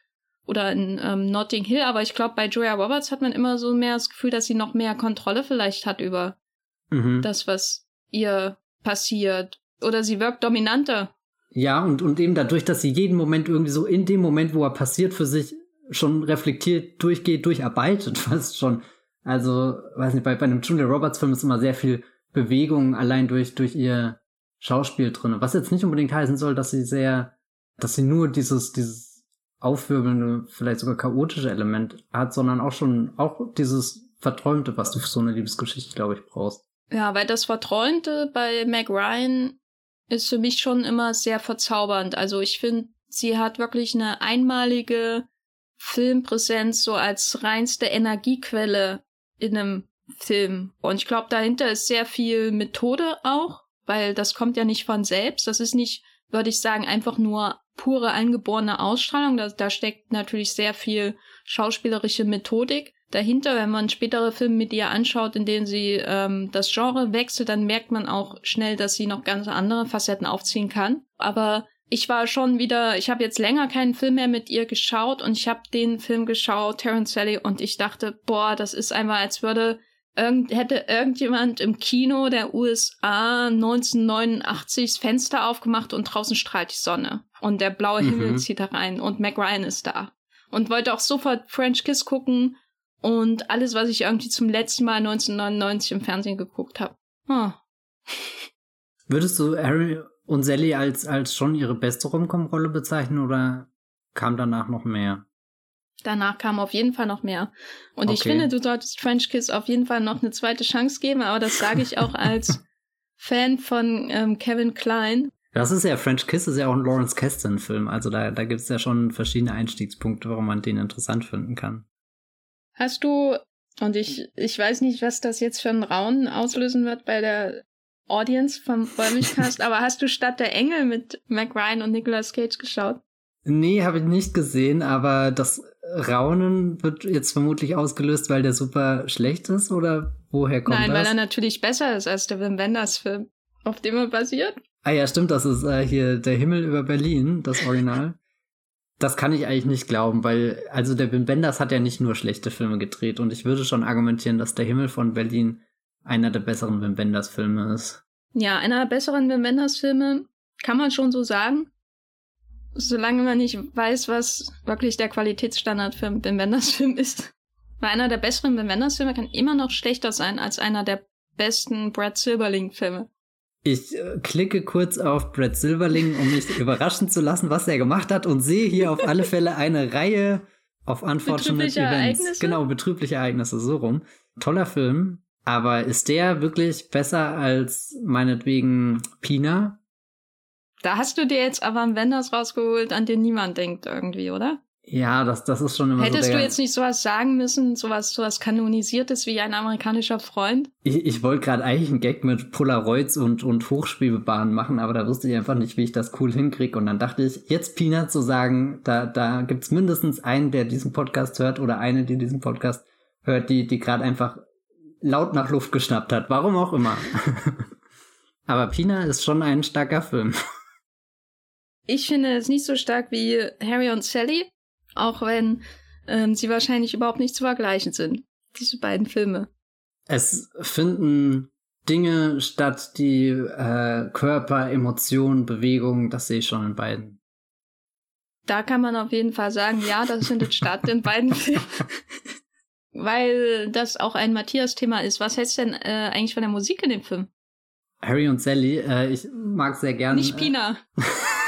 oder in ähm, Notting Hill, aber ich glaube, bei Julia Roberts hat man immer so mehr das Gefühl, dass sie noch mehr Kontrolle vielleicht hat über Mhm. das, was ihr passiert. Oder sie wirkt dominanter. Ja, und, und eben dadurch, dass sie jeden Moment irgendwie so in dem Moment, wo er passiert, für sich schon reflektiert, durchgeht, durcharbeitet, fast schon. Also, weiß nicht, bei, bei einem Julia Roberts Film ist immer sehr viel Bewegung allein durch, durch ihr Schauspiel drin. Was jetzt nicht unbedingt heißen soll, dass sie sehr, dass sie nur dieses, dieses aufwirbelnde, vielleicht sogar chaotische Element hat, sondern auch schon, auch dieses Verträumte, was du für so eine Liebesgeschichte, glaube ich, brauchst. Ja, weil das Verträumte bei Meg Ryan ist für mich schon immer sehr verzaubernd. Also ich finde, sie hat wirklich eine einmalige Filmpräsenz so als reinste Energiequelle in einem Film. Und ich glaube, dahinter ist sehr viel Methode auch, weil das kommt ja nicht von selbst. Das ist nicht, würde ich sagen, einfach nur pure eingeborene Ausstrahlung. Da, da steckt natürlich sehr viel schauspielerische Methodik dahinter. Wenn man spätere Filme mit ihr anschaut, in denen sie ähm, das Genre wechselt, dann merkt man auch schnell, dass sie noch ganz andere Facetten aufziehen kann. Aber ich war schon wieder, ich habe jetzt länger keinen Film mehr mit ihr geschaut und ich habe den Film geschaut, Terence Sally, und ich dachte, boah, das ist einmal, als würde irgend, hätte irgendjemand im Kino der USA 1989 das Fenster aufgemacht und draußen strahlt die Sonne. Und der blaue mhm. Himmel zieht da rein und Mac Ryan ist da. Und wollte auch sofort French Kiss gucken und alles, was ich irgendwie zum letzten Mal 1999 im Fernsehen geguckt habe. Oh. Würdest du Harry und Sally als, als schon ihre beste Romcom-Rolle bezeichnen oder kam danach noch mehr? Danach kam auf jeden Fall noch mehr. Und okay. ich finde, du solltest French Kiss auf jeden Fall noch eine zweite Chance geben, aber das sage ich auch als Fan von ähm, Kevin Klein. Das ist ja, French Kiss ist ja auch ein Lawrence Kasten-Film, also da, da gibt es ja schon verschiedene Einstiegspunkte, warum man den interessant finden kann. Hast du, und ich, ich weiß nicht, was das jetzt für ein Raunen auslösen wird bei der Audience vom Wollmilchcast, aber hast du Stadt der Engel mit Mac Ryan und Nicolas Cage geschaut? Nee, habe ich nicht gesehen, aber das Raunen wird jetzt vermutlich ausgelöst, weil der super schlecht ist oder woher kommt Nein, das? Nein, weil er natürlich besser ist als der Wim Wenders Film, auf dem er basiert. Ah ja, stimmt, das ist äh, hier Der Himmel über Berlin, das Original. das kann ich eigentlich nicht glauben, weil also der Wim Wenders hat ja nicht nur schlechte Filme gedreht und ich würde schon argumentieren, dass Der Himmel von Berlin einer der besseren Wim Wenders Filme ist. Ja, einer der besseren Wim Wenders Filme, kann man schon so sagen solange man nicht weiß, was wirklich der Qualitätsstandard für einen Ben Wenders-Film ist. Weil einer der besseren Ben Wenders-Filme kann immer noch schlechter sein als einer der besten Brad Silverling-Filme. Ich äh, klicke kurz auf Brad Silverling, um mich überraschen zu lassen, was er gemacht hat und sehe hier auf alle Fälle eine Reihe auf Unfortunate Events. Ereignisse? Genau, betrübliche Ereignisse, so rum. Toller Film, aber ist der wirklich besser als meinetwegen Pina? Da hast du dir jetzt aber einen Wenders rausgeholt, an den niemand denkt irgendwie, oder? Ja, das, das ist schon immer Hättest so du jetzt nicht sowas sagen müssen, sowas, sowas kanonisiertes wie ein amerikanischer Freund? Ich, ich wollte gerade eigentlich einen Gag mit Polaroids und, und Hochschwebebahnen machen, aber da wusste ich einfach nicht, wie ich das cool hinkriege. Und dann dachte ich, jetzt Peanut zu sagen, da, da gibt's mindestens einen, der diesen Podcast hört oder eine, die diesen Podcast hört, die, die gerade einfach laut nach Luft geschnappt hat. Warum auch immer. aber Pina ist schon ein starker Film. Ich finde es nicht so stark wie Harry und Sally, auch wenn ähm, sie wahrscheinlich überhaupt nicht zu vergleichen sind, diese beiden Filme. Es finden Dinge statt, die äh, Körper, Emotionen, Bewegungen, das sehe ich schon in beiden. Da kann man auf jeden Fall sagen, ja, das findet statt in beiden Filmen. Weil das auch ein Matthias-Thema ist. Was hältst du denn äh, eigentlich von der Musik in dem Film? Harry und Sally, äh, ich mag sehr gerne. Nicht Pina.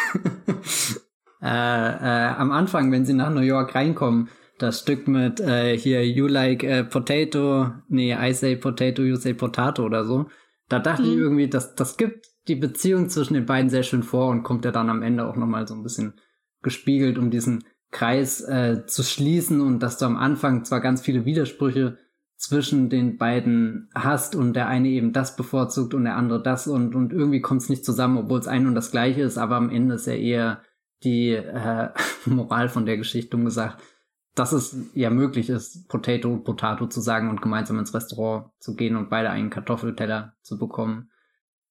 Äh, äh, äh, am Anfang, wenn sie nach New York reinkommen, das Stück mit äh, hier You like uh, potato, nee, I say potato, you say potato oder so. Da dachte mhm. ich irgendwie, dass das gibt die Beziehung zwischen den beiden sehr schön vor und kommt ja dann am Ende auch nochmal so ein bisschen gespiegelt, um diesen Kreis äh, zu schließen und dass du am Anfang zwar ganz viele Widersprüche zwischen den beiden hast und der eine eben das bevorzugt und der andere das und, und irgendwie kommt es nicht zusammen, obwohl es ein und das gleiche ist, aber am Ende ist ja eher die äh, Moral von der Geschichte umgesagt, dass es ja möglich ist, Potato und Potato zu sagen und gemeinsam ins Restaurant zu gehen und beide einen Kartoffelteller zu bekommen.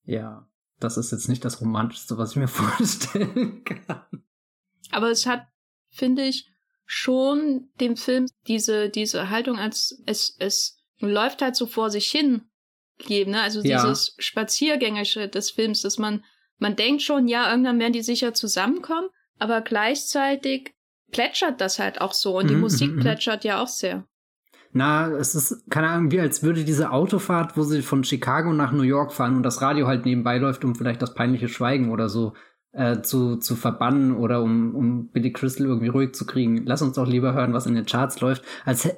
Ja, das ist jetzt nicht das Romantischste, was ich mir vorstellen kann. Aber es hat, finde ich, schon dem Film diese, diese Haltung als es, es läuft halt so vor sich hin geben, ne? Also ja. dieses Spaziergängerische des Films, dass man, man denkt schon, ja, irgendwann werden die sicher zusammenkommen, aber gleichzeitig plätschert das halt auch so und die mhm, Musik mhm, mhm. plätschert ja auch sehr. Na, es ist, keine Ahnung, wie als würde diese Autofahrt, wo sie von Chicago nach New York fahren und das Radio halt nebenbei läuft, um vielleicht das peinliche Schweigen oder so äh, zu, zu verbannen oder um, um Billy Crystal irgendwie ruhig zu kriegen. Lass uns doch lieber hören, was in den Charts läuft, als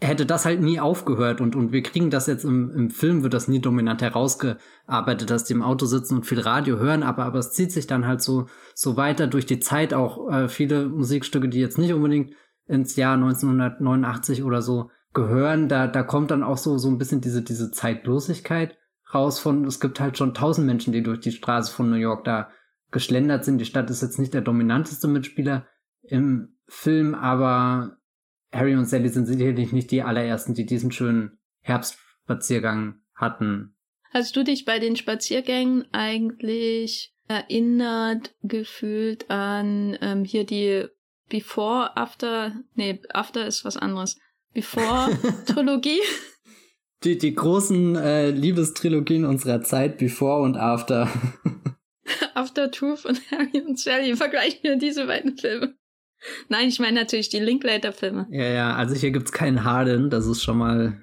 hätte das halt nie aufgehört. Und, und wir kriegen das jetzt im, im Film, wird das nie dominant herausgearbeitet, dass die im Auto sitzen und viel Radio hören, aber, aber es zieht sich dann halt so, so weiter durch die Zeit auch äh, viele Musikstücke, die jetzt nicht unbedingt ins Jahr 1989 oder so gehören, da, da kommt dann auch so, so ein bisschen diese, diese Zeitlosigkeit raus von, es gibt halt schon tausend Menschen, die durch die Straße von New York da geschlendert sind. Die Stadt ist jetzt nicht der dominanteste Mitspieler im Film, aber Harry und Sally sind sicherlich nicht die allerersten, die diesen schönen Herbstspaziergang hatten. Hast du dich bei den Spaziergängen eigentlich erinnert gefühlt an ähm, hier die Before, After, nee, After ist was anderes. Before-Trilogie. Die, die großen äh, Liebestrilogien unserer Zeit, Before und After. After Truth und Harry und Sally, vergleichen wir diese beiden Filme. Nein, ich meine natürlich die Linklater-Filme. Ja, ja, also hier gibt's keinen Harden, das ist schon mal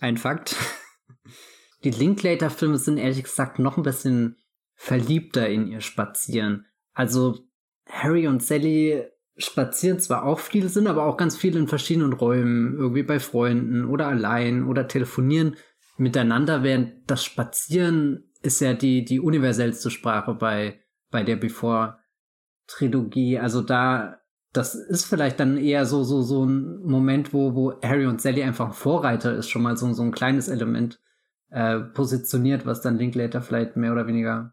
ein Fakt. Die Linklater-Filme sind ehrlich gesagt noch ein bisschen verliebter in ihr Spazieren. Also Harry und Sally spazieren zwar auch viel, sind aber auch ganz viel in verschiedenen Räumen, irgendwie bei Freunden oder allein oder telefonieren miteinander, während das Spazieren ist ja die, die universellste Sprache bei, bei der Before-Trilogie. Also da, das ist vielleicht dann eher so, so, so ein Moment, wo, wo Harry und Sally einfach ein Vorreiter ist, schon mal so, so ein kleines Element äh, positioniert, was dann Linklater vielleicht mehr oder weniger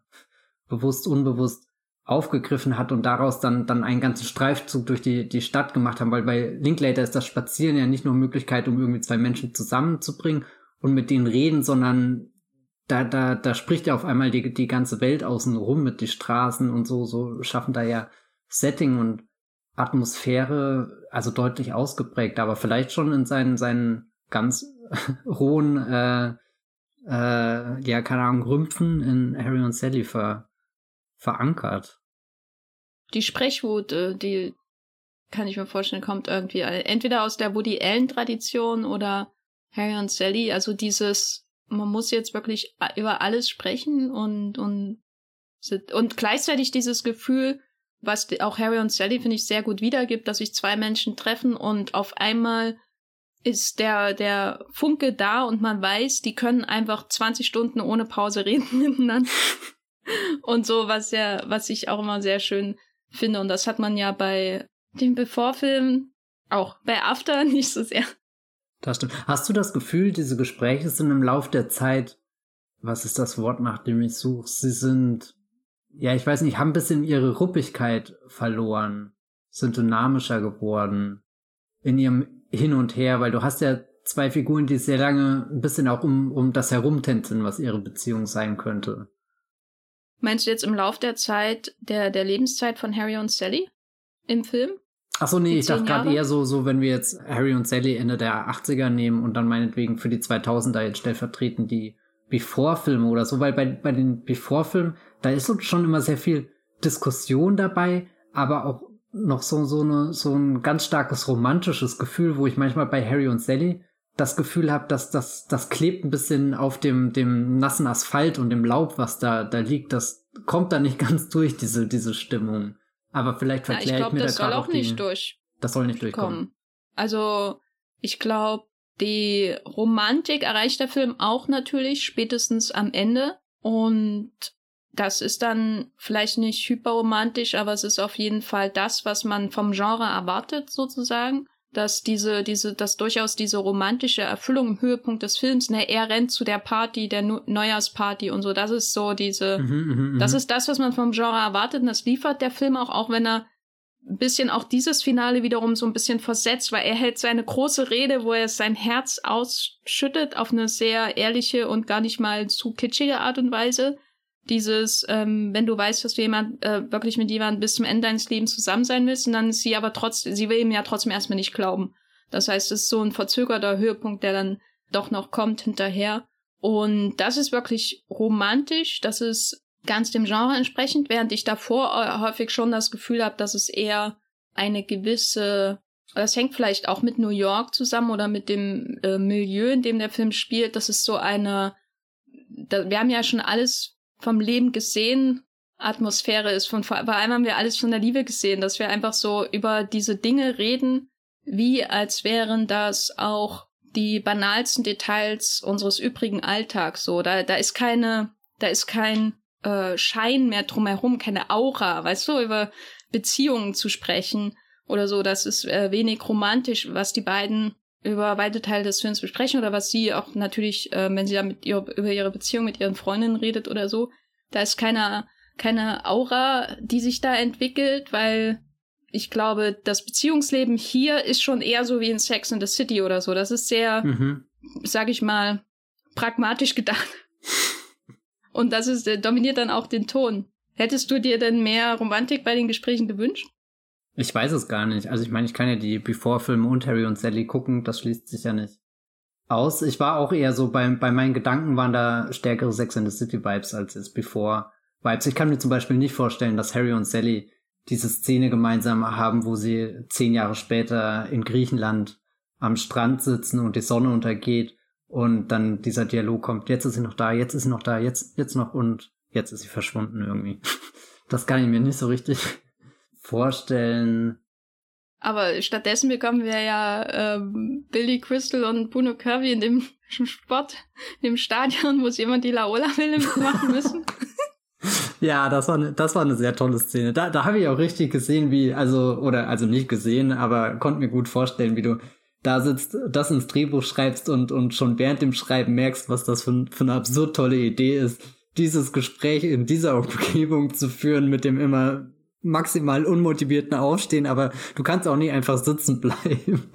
bewusst, unbewusst aufgegriffen hat und daraus dann, dann einen ganzen Streifzug durch die, die Stadt gemacht haben, weil bei Linklater ist das Spazieren ja nicht nur Möglichkeit, um irgendwie zwei Menschen zusammenzubringen und mit denen reden, sondern da, da, da spricht ja auf einmal die, die ganze Welt außen rum mit die Straßen und so, so schaffen da ja Setting und Atmosphäre, also deutlich ausgeprägt, aber vielleicht schon in seinen, seinen ganz rohen, äh, äh, ja, keine Ahnung, Rümpfen in Harry und Sally ver, verankert. Die Sprechwut, äh, die kann ich mir vorstellen, kommt irgendwie entweder aus der Woody Allen Tradition oder Harry und Sally, also dieses man muss jetzt wirklich über alles sprechen und und und gleichzeitig dieses Gefühl, was auch Harry und Sally finde ich sehr gut wiedergibt, dass sich zwei Menschen treffen und auf einmal ist der der Funke da und man weiß, die können einfach 20 Stunden ohne Pause reden miteinander und so, was ja, was ich auch immer sehr schön finde. Und das hat man ja bei dem Before-Film auch bei After nicht so sehr. Das stimmt. Hast du das Gefühl, diese Gespräche sind im Lauf der Zeit, was ist das Wort, nach dem ich suche? Sie sind, ja, ich weiß nicht, haben ein bisschen ihre Ruppigkeit verloren, sind dynamischer geworden in ihrem Hin und Her, weil du hast ja zwei Figuren, die sehr lange ein bisschen auch um, um das herumtänzeln, was ihre Beziehung sein könnte. Meinst du jetzt im Lauf der Zeit, der, der Lebenszeit von Harry und Sally im Film? Ach so, nee, ich dachte gerade eher so, so, wenn wir jetzt Harry und Sally Ende der 80er nehmen und dann meinetwegen für die 2000er jetzt stellvertretend die Before-Filme oder so, weil bei, bei den Before-Filmen, da ist schon immer sehr viel Diskussion dabei, aber auch noch so, so, eine, so ein ganz starkes romantisches Gefühl, wo ich manchmal bei Harry und Sally das Gefühl habe, dass das, das klebt ein bisschen auf dem, dem nassen Asphalt und dem Laub, was da, da liegt. Das kommt da nicht ganz durch, diese, diese Stimmung. Aber vielleicht verkläre ja, ich, glaub, ich mir das da soll auch nicht durch. Das soll nicht durchkommen. Kommen. Also, ich glaube, die Romantik erreicht der Film auch natürlich spätestens am Ende. Und das ist dann vielleicht nicht hyperromantisch, aber es ist auf jeden Fall das, was man vom Genre erwartet, sozusagen dass diese, diese, dass durchaus diese romantische Erfüllung im Höhepunkt des Films, ne, er rennt zu der Party, der Neujahrsparty und so, das ist so diese, mhm, mhm, mhm, das ist das, was man vom Genre erwartet. Und das liefert der Film auch, auch wenn er ein bisschen auch dieses Finale wiederum so ein bisschen versetzt, weil er hält seine große Rede, wo er sein Herz ausschüttet auf eine sehr ehrliche und gar nicht mal zu kitschige Art und Weise dieses, ähm, wenn du weißt, dass du jemand äh, wirklich mit jemandem bis zum Ende deines Lebens zusammen sein willst, und dann ist sie aber trotzdem, sie will ihm ja trotzdem erstmal nicht glauben. Das heißt, es ist so ein verzögerter Höhepunkt, der dann doch noch kommt hinterher. Und das ist wirklich romantisch, das ist ganz dem Genre entsprechend, während ich davor äh, häufig schon das Gefühl habe, dass es eher eine gewisse, das hängt vielleicht auch mit New York zusammen oder mit dem äh, Milieu, in dem der Film spielt, das ist so eine, da, wir haben ja schon alles vom Leben gesehen Atmosphäre ist. Von, vor allem haben wir alles von der Liebe gesehen, dass wir einfach so über diese Dinge reden, wie als wären das auch die banalsten Details unseres übrigen Alltags. So, da, da ist keine, da ist kein äh, Schein mehr drumherum, keine Aura, weißt du, über Beziehungen zu sprechen oder so. Das ist äh, wenig romantisch, was die beiden über weite Teile des Films besprechen oder was sie auch natürlich, äh, wenn sie da mit ihr, über ihre Beziehung mit ihren Freundinnen redet oder so, da ist keine, keine Aura, die sich da entwickelt, weil ich glaube, das Beziehungsleben hier ist schon eher so wie in Sex in the City oder so. Das ist sehr, mhm. sag ich mal, pragmatisch gedacht. Und das ist, äh, dominiert dann auch den Ton. Hättest du dir denn mehr Romantik bei den Gesprächen gewünscht? Ich weiß es gar nicht. Also ich meine, ich kann ja die Before-Filme und Harry und Sally gucken, das schließt sich ja nicht aus. Ich war auch eher so, bei, bei meinen Gedanken waren da stärkere Sex in the City-Vibes als jetzt Before-Vibes. Ich kann mir zum Beispiel nicht vorstellen, dass Harry und Sally diese Szene gemeinsam haben, wo sie zehn Jahre später in Griechenland am Strand sitzen und die Sonne untergeht und dann dieser Dialog kommt, jetzt ist sie noch da, jetzt ist sie noch da, jetzt, jetzt noch und jetzt ist sie verschwunden irgendwie. Das kann ich mir nicht so richtig vorstellen. Aber stattdessen bekommen wir ja ähm, Billy Crystal und Bruno Kirby in dem Sport, in dem Stadion, wo sie jemand die Laola-Welle machen müssen. ja, das war, eine, das war eine sehr tolle Szene. Da, da habe ich auch richtig gesehen, wie, also, oder, also nicht gesehen, aber konnte mir gut vorstellen, wie du da sitzt, das ins Drehbuch schreibst und, und schon während dem Schreiben merkst, was das für, für eine absurd tolle Idee ist, dieses Gespräch in dieser Umgebung zu führen mit dem immer maximal unmotivierten Aufstehen, aber du kannst auch nicht einfach sitzen bleiben.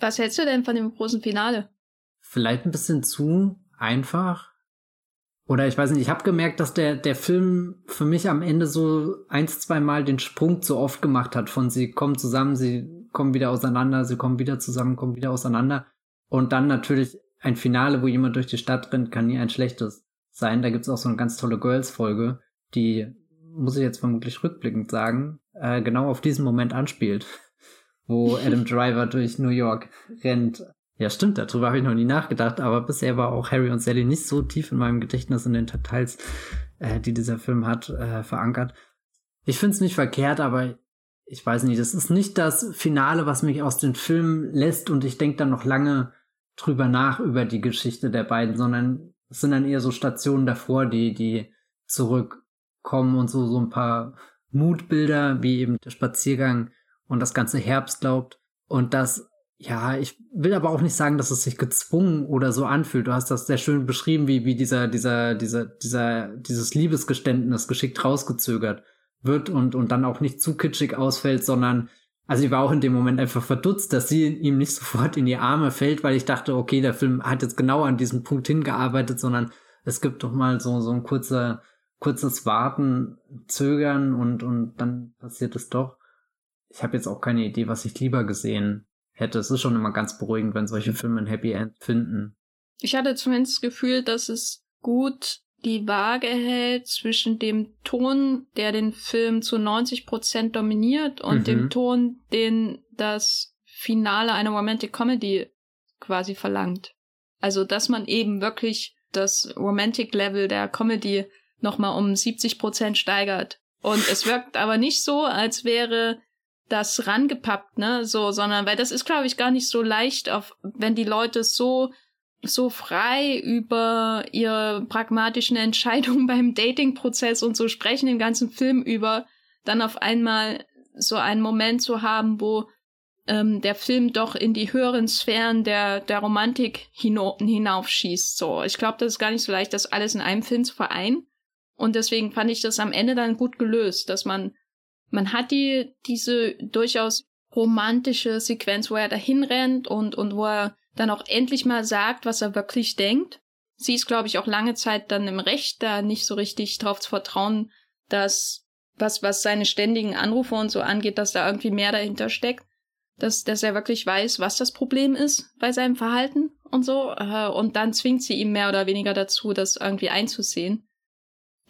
Was hältst du denn von dem großen Finale? Vielleicht ein bisschen zu einfach. Oder ich weiß nicht, ich habe gemerkt, dass der, der Film für mich am Ende so eins, zwei Mal den Sprung zu oft gemacht hat von sie kommen zusammen, sie kommen wieder auseinander, sie kommen wieder zusammen, kommen wieder auseinander. Und dann natürlich ein Finale, wo jemand durch die Stadt rennt, kann nie ein schlechtes sein. Da gibt's auch so eine ganz tolle Girls-Folge, die muss ich jetzt vermutlich rückblickend sagen, äh, genau auf diesen Moment anspielt, wo Adam Driver durch New York rennt. Ja, stimmt, darüber habe ich noch nie nachgedacht, aber bisher war auch Harry und Sally nicht so tief in meinem Gedächtnis in den Details, äh, die dieser Film hat, äh, verankert. Ich finde es nicht verkehrt, aber ich weiß nicht, das ist nicht das Finale, was mich aus den Filmen lässt und ich denke dann noch lange drüber nach über die Geschichte der beiden, sondern es sind dann eher so Stationen davor, die, die zurück kommen und so, so ein paar Mutbilder, wie eben der Spaziergang und das ganze Herbstlaub. Und das, ja, ich will aber auch nicht sagen, dass es sich gezwungen oder so anfühlt. Du hast das sehr schön beschrieben, wie, wie dieser, dieser, dieser, dieser, dieses Liebesgeständnis geschickt rausgezögert wird und, und dann auch nicht zu kitschig ausfällt, sondern, also ich war auch in dem Moment einfach verdutzt, dass sie ihm nicht sofort in die Arme fällt, weil ich dachte, okay, der Film hat jetzt genau an diesem Punkt hingearbeitet, sondern es gibt doch mal so, so ein kurzer, kurzes Warten, Zögern und, und dann passiert es doch. Ich habe jetzt auch keine Idee, was ich lieber gesehen hätte. Es ist schon immer ganz beruhigend, wenn solche Filme ein Happy End finden. Ich hatte zumindest das Gefühl, dass es gut die Waage hält zwischen dem Ton, der den Film zu 90 Prozent dominiert und mhm. dem Ton, den das Finale einer Romantic Comedy quasi verlangt. Also, dass man eben wirklich das Romantic Level der Comedy nochmal um 70 Prozent steigert. Und es wirkt aber nicht so, als wäre das rangepappt, ne, so, sondern, weil das ist, glaube ich, gar nicht so leicht, auf, wenn die Leute so, so frei über ihre pragmatischen Entscheidungen beim Dating-Prozess und so sprechen, den ganzen Film über, dann auf einmal so einen Moment zu haben, wo ähm, der Film doch in die höheren Sphären der, der Romantik hinaufschießt. So, ich glaube, das ist gar nicht so leicht, das alles in einem Film zu vereinen. Und deswegen fand ich das am Ende dann gut gelöst, dass man, man hat die, diese durchaus romantische Sequenz, wo er dahin rennt und, und wo er dann auch endlich mal sagt, was er wirklich denkt. Sie ist, glaube ich, auch lange Zeit dann im Recht, da nicht so richtig drauf zu vertrauen, dass was, was seine ständigen Anrufe und so angeht, dass da irgendwie mehr dahinter steckt. Dass, dass er wirklich weiß, was das Problem ist bei seinem Verhalten und so. Äh, und dann zwingt sie ihm mehr oder weniger dazu, das irgendwie einzusehen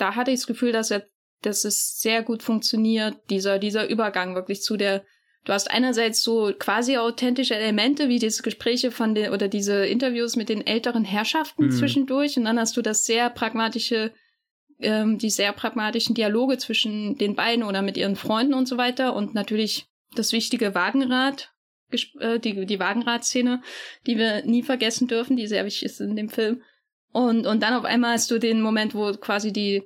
da hatte ich das Gefühl, dass er, dass es sehr gut funktioniert, dieser, dieser Übergang wirklich zu der, du hast einerseits so quasi authentische Elemente, wie diese Gespräche von den, oder diese Interviews mit den älteren Herrschaften mhm. zwischendurch, und dann hast du das sehr pragmatische, ähm, die sehr pragmatischen Dialoge zwischen den beiden oder mit ihren Freunden und so weiter, und natürlich das wichtige Wagenrad, äh, die, die Wagenradszene, die wir nie vergessen dürfen, die sehr wichtig ist in dem Film. Und, und dann auf einmal hast du den Moment, wo quasi die,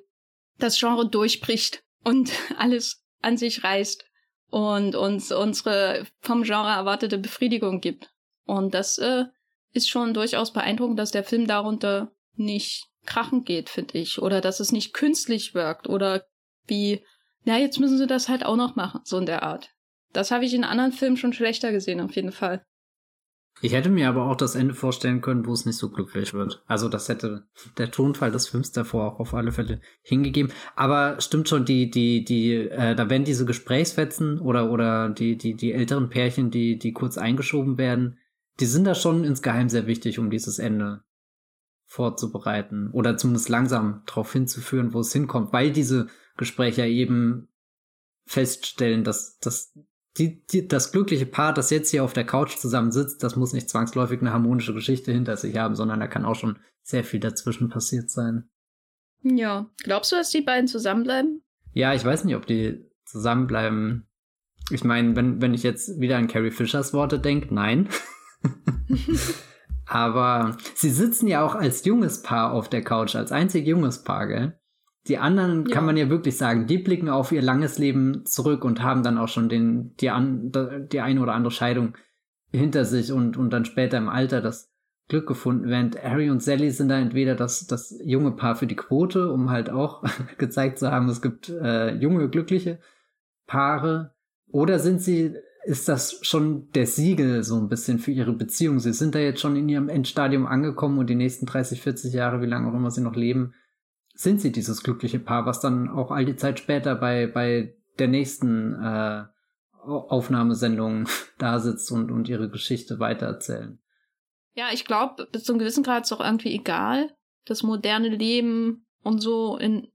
das Genre durchbricht und alles an sich reißt und uns unsere vom Genre erwartete Befriedigung gibt. Und das äh, ist schon durchaus beeindruckend, dass der Film darunter nicht krachend geht, finde ich. Oder dass es nicht künstlich wirkt. Oder wie, na, jetzt müssen sie das halt auch noch machen, so in der Art. Das habe ich in anderen Filmen schon schlechter gesehen, auf jeden Fall. Ich hätte mir aber auch das Ende vorstellen können, wo es nicht so glücklich wird. Also das hätte der Tonfall des Films davor auch auf alle Fälle hingegeben. Aber stimmt schon, die, die, die, äh, da werden diese Gesprächsfetzen oder, oder die, die, die älteren Pärchen, die, die kurz eingeschoben werden, die sind da schon insgeheim sehr wichtig, um dieses Ende vorzubereiten oder zumindest langsam darauf hinzuführen, wo es hinkommt, weil diese Gespräche eben feststellen, dass, dass die, die, das glückliche Paar, das jetzt hier auf der Couch zusammen sitzt, das muss nicht zwangsläufig eine harmonische Geschichte hinter sich haben, sondern da kann auch schon sehr viel dazwischen passiert sein. Ja. Glaubst du, dass die beiden zusammenbleiben? Ja, ich weiß nicht, ob die zusammenbleiben. Ich meine, wenn, wenn ich jetzt wieder an Carrie Fishers Worte denke, nein. Aber sie sitzen ja auch als junges Paar auf der Couch, als einzig junges Paar, gell? Die anderen ja. kann man ja wirklich sagen, die blicken auf ihr langes Leben zurück und haben dann auch schon den, die, an, die eine oder andere Scheidung hinter sich und, und dann später im Alter das Glück gefunden, während Harry und Sally sind da entweder das, das junge Paar für die Quote, um halt auch gezeigt zu haben, es gibt äh, junge, glückliche Paare, oder sind sie, ist das schon der Siegel so ein bisschen für ihre Beziehung? Sie sind da jetzt schon in ihrem Endstadium angekommen und die nächsten 30, 40 Jahre, wie lange auch immer sie noch leben, sind sie dieses glückliche Paar, was dann auch all die Zeit später bei, bei der nächsten äh, Aufnahmesendung da sitzt und, und ihre Geschichte weitererzählen. Ja, ich glaube, bis zu einem gewissen Grad ist auch irgendwie egal. Das moderne Leben und so in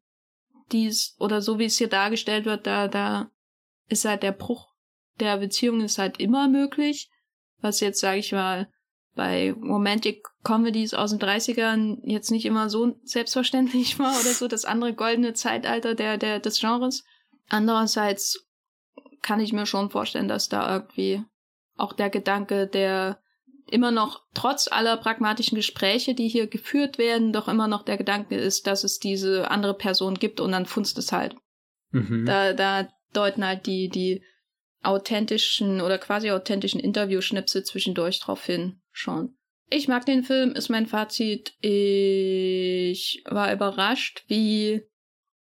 dies oder so wie es hier dargestellt wird, da, da ist halt der Bruch der Beziehung ist halt immer möglich. Was jetzt, sage ich mal, bei Romantic Comedies aus den 30ern jetzt nicht immer so selbstverständlich war oder so, das andere goldene Zeitalter der, der, des Genres. Andererseits kann ich mir schon vorstellen, dass da irgendwie auch der Gedanke, der immer noch trotz aller pragmatischen Gespräche, die hier geführt werden, doch immer noch der Gedanke ist, dass es diese andere Person gibt und dann funzt es halt. Mhm. Da, da deuten halt die, die authentischen oder quasi authentischen Interviewschnipsel zwischendurch drauf hin schon. Ich mag den Film, ist mein Fazit. Ich war überrascht, wie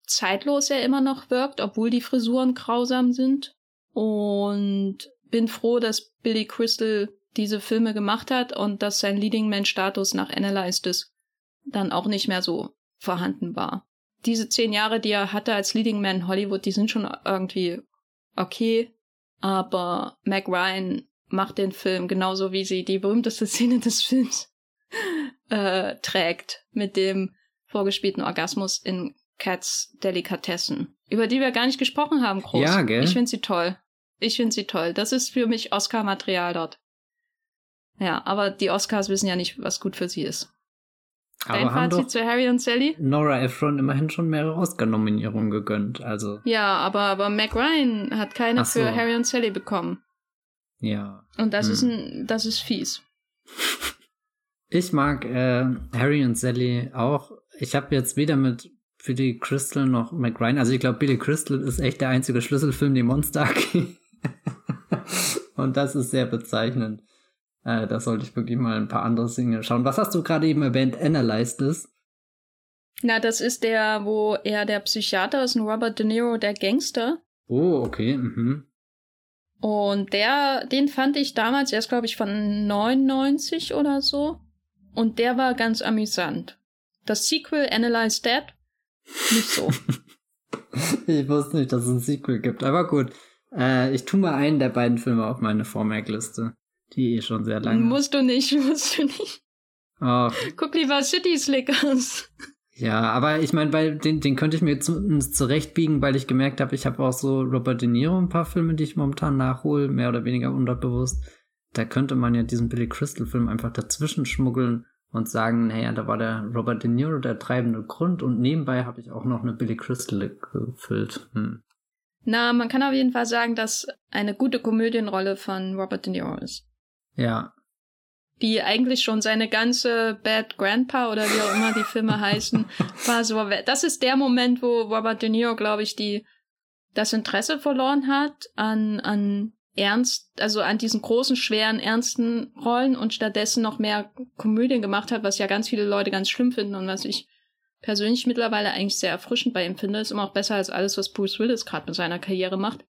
zeitlos er immer noch wirkt, obwohl die Frisuren grausam sind. Und bin froh, dass Billy Crystal diese Filme gemacht hat und dass sein Leading Man Status nach Analyzed ist dann auch nicht mehr so vorhanden war. Diese zehn Jahre, die er hatte als Leading Man Hollywood, die sind schon irgendwie okay, aber Meg Ryan macht den Film genauso, wie sie die berühmteste Szene des Films äh, trägt, mit dem vorgespielten Orgasmus in Cats Delikatessen, über die wir gar nicht gesprochen haben, groß. Ja, gell? Ich finde sie toll. Ich finde sie toll. Das ist für mich Oscar-Material dort. Ja, aber die Oscars wissen ja nicht, was gut für sie ist. Dein aber Fazit zu Harry und Sally? Nora Ephron immerhin schon mehrere Oscar-Nominierungen gegönnt, also. Ja, aber, aber Mac Ryan hat keine so. für Harry und Sally bekommen. Ja. Und das hm. ist ein, das ist fies. Ich mag äh, Harry und Sally auch. Ich habe jetzt weder mit Billy Crystal noch Mac Ryan, also ich glaube, Billy Crystal ist echt der einzige Schlüsselfilm, den Monster Und das ist sehr bezeichnend. Äh, da sollte ich wirklich mal ein paar andere Dinge schauen. Was hast du gerade eben erwähnt? Analyzed ist? Na, das ist der, wo er der Psychiater ist, ein Robert De Niro, der Gangster. Oh, okay. Mhm. Und der, den fand ich damals erst, glaube ich, von 99 oder so. Und der war ganz amüsant. Das Sequel Analyze Dead, nicht so. ich wusste nicht, dass es ein Sequel gibt, aber gut. Äh, ich tue mal einen der beiden Filme auf meine Vormerkliste. Die ist schon sehr lang. Musst du nicht, musst du nicht. Oh. Guck lieber City Slickers. Ja, aber ich meine, weil den, den könnte ich mir zumindest zurechtbiegen, weil ich gemerkt habe, ich habe auch so Robert De Niro ein paar Filme, die ich momentan nachhole, mehr oder weniger unterbewusst. Da könnte man ja diesen Billy Crystal Film einfach dazwischen schmuggeln und sagen, naja, da war der Robert De Niro der treibende Grund und nebenbei habe ich auch noch eine Billy Crystal gefüllt. Hm. Na, man kann auf jeden Fall sagen, dass eine gute Komödienrolle von Robert De Niro ist. Ja, die eigentlich schon seine ganze Bad Grandpa oder wie auch immer die Filme heißen, war so. Das ist der Moment, wo Robert De Niro, glaube ich, die das Interesse verloren hat an an ernst, also an diesen großen, schweren, ernsten Rollen und stattdessen noch mehr Komödien gemacht hat, was ja ganz viele Leute ganz schlimm finden und was ich persönlich mittlerweile eigentlich sehr erfrischend bei ihm finde. Ist immer auch besser als alles, was Bruce Willis gerade mit seiner Karriere macht.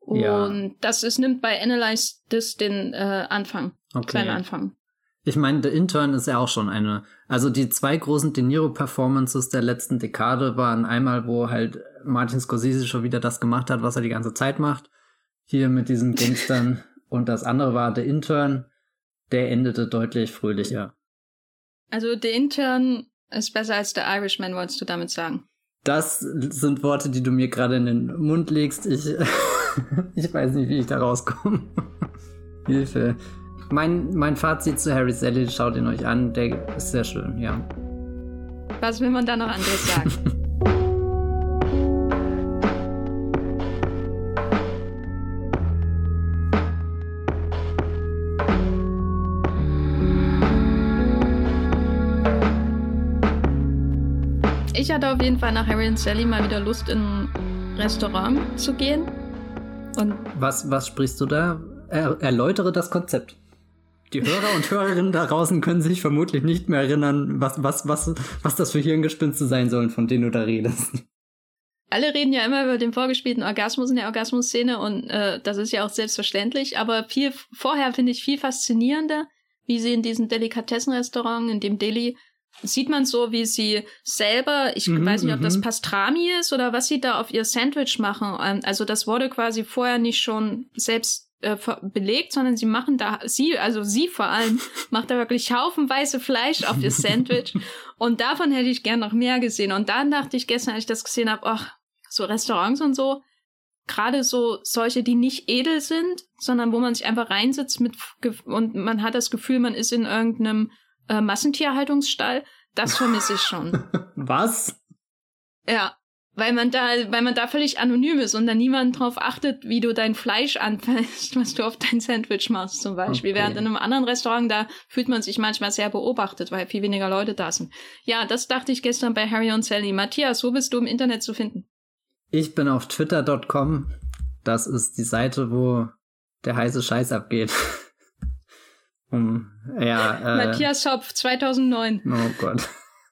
Und Ja. das ist, nimmt bei Analyze This den äh, Anfang. Okay. Kleinen Anfang. Ich meine, The Intern ist ja auch schon eine. Also die zwei großen De Niro-Performances der letzten Dekade waren einmal, wo halt Martin Scorsese schon wieder das gemacht hat, was er die ganze Zeit macht. Hier mit diesen Gangstern. Und das andere war The Intern. Der endete deutlich fröhlicher. Also The Intern ist besser als The Irishman, wolltest du damit sagen? Das sind Worte, die du mir gerade in den Mund legst. Ich, ich weiß nicht, wie ich da rauskomme. Hilfe. Mein, mein Fazit zu Harry Sally, schaut ihn euch an, der ist sehr schön, ja. Was will man da noch anderes sagen? Ich hatte auf jeden Fall nach Harry und Sally mal wieder Lust, in ein Restaurant zu gehen. Und Was, was sprichst du da? Er, erläutere das Konzept. Die Hörer und Hörerinnen da draußen können sich vermutlich nicht mehr erinnern, was, was, was, was das für Hirngespinste sein sollen, von denen du da redest. alle reden ja immer über den vorgespielten Orgasmus in der Orgasmus-Szene und äh, das ist ja auch selbstverständlich, aber viel vorher finde ich viel faszinierender, wie sie in diesem Delikatessenrestaurant, in dem Deli, sieht man so, wie sie selber, ich Mhm, weiß nicht, ob das mhm. Pastrami ist oder was sie da auf ihr Sandwich machen. Ähm, Also das wurde quasi vorher nicht schon selbst äh, belegt, sondern sie machen da, sie, also sie vor allem, macht da wirklich haufenweise Fleisch auf ihr Sandwich. und davon hätte ich gern noch mehr gesehen. Und dann dachte ich gestern, als ich das gesehen habe, ach, so Restaurants und so, gerade so solche, die nicht edel sind, sondern wo man sich einfach reinsetzt mit und man hat das Gefühl, man ist in irgendeinem äh, Massentierhaltungsstall, das vermisse ich schon. Was? ja, weil man da, weil man da völlig anonym ist und da niemand drauf achtet, wie du dein Fleisch anfällst, was du auf dein Sandwich machst zum Beispiel. Okay. Während in einem anderen Restaurant, da fühlt man sich manchmal sehr beobachtet, weil viel weniger Leute da sind. Ja, das dachte ich gestern bei Harry und Sally. Matthias, wo bist du im Internet zu finden? Ich bin auf twitter.com. Das ist die Seite, wo der heiße Scheiß abgeht. um, ja, äh, Matthias Schopf, 2009. Oh Gott.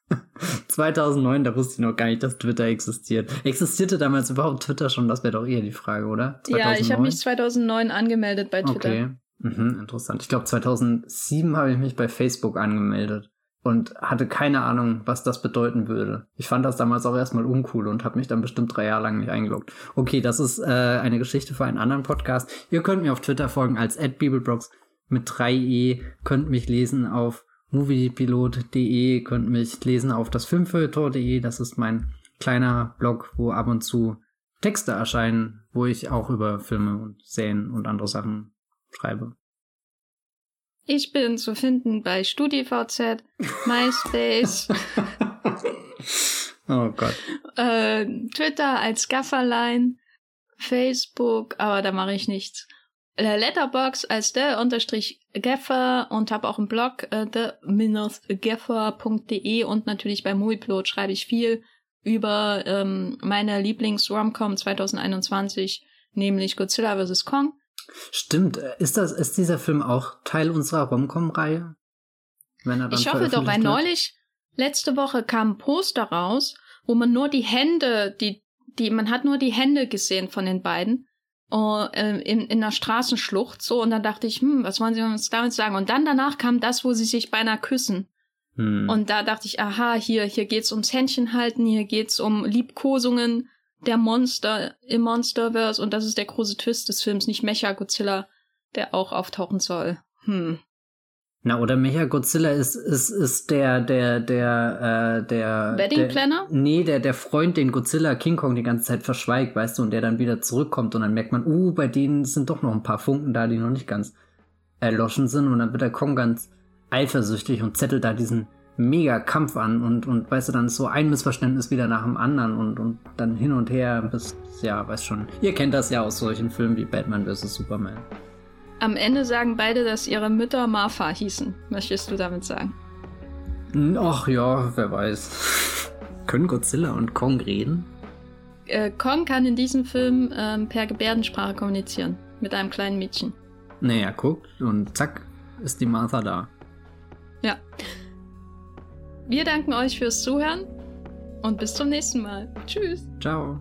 2009, da wusste ich noch gar nicht, dass Twitter existiert. Existierte damals überhaupt Twitter schon? Das wäre doch eher die Frage, oder? Ja, ich habe mich 2009 angemeldet bei Twitter. Okay. Mhm, interessant. Ich glaube, 2007 habe ich mich bei Facebook angemeldet und hatte keine Ahnung, was das bedeuten würde. Ich fand das damals auch erstmal uncool und habe mich dann bestimmt drei Jahre lang nicht eingeloggt. Okay, das ist äh, eine Geschichte für einen anderen Podcast. Ihr könnt mir auf Twitter folgen als @bibelbrox mit 3e, könnt mich lesen auf moviepilot.de, könnt mich lesen auf das Filmfeuilleton.de, das ist mein kleiner Blog, wo ab und zu Texte erscheinen, wo ich auch über Filme und Serien und andere Sachen schreibe. Ich bin zu finden bei StudiVZ, MySpace, oh Gott. äh, Twitter als Gafferlein, Facebook, aber da mache ich nichts. Äh, Letterbox als der unterstrich Gaffer und habe auch einen Blog, äh, the-gaffer.de und natürlich bei Movieplot schreibe ich viel über ähm, meine Lieblings-Romcom 2021, nämlich Godzilla vs. Kong. Stimmt, ist das, ist dieser Film auch Teil unserer Romcom-Reihe? Ich hoffe doch, weil neulich, letzte Woche kam ein Poster raus, wo man nur die Hände, die, die, man hat nur die Hände gesehen von den beiden. Oh, äh, in, in der Straßenschlucht so und dann dachte ich, hm, was wollen sie uns damit sagen? Und dann danach kam das, wo sie sich beinahe küssen. Hm. Und da dachte ich, aha, hier, hier geht's ums Händchen halten, hier geht's um Liebkosungen der Monster im Monsterverse und das ist der große Twist des Films, nicht Mecha Godzilla, der auch auftauchen soll. Hm. Na, oder Mecha Godzilla ist, ist, ist der, der, der, äh, der. Wedding der, Planner? Nee, der, der Freund, den Godzilla King Kong die ganze Zeit verschweigt, weißt du, und der dann wieder zurückkommt und dann merkt man, uh, bei denen sind doch noch ein paar Funken da, die noch nicht ganz erloschen sind und dann wird der Kong ganz eifersüchtig und zettelt da diesen mega Kampf an und, und weißt du, dann ist so ein Missverständnis wieder nach dem anderen und, und dann hin und her bis, ja, weißt schon. Ihr kennt das ja aus solchen Filmen wie Batman vs. Superman. Am Ende sagen beide, dass ihre Mütter Martha hießen. Möchtest du damit sagen? Ach ja, wer weiß. Können Godzilla und Kong reden? Äh, Kong kann in diesem Film ähm, per Gebärdensprache kommunizieren. Mit einem kleinen Mädchen. Naja, guckt und zack, ist die Martha da. Ja. Wir danken euch fürs Zuhören. Und bis zum nächsten Mal. Tschüss. Ciao.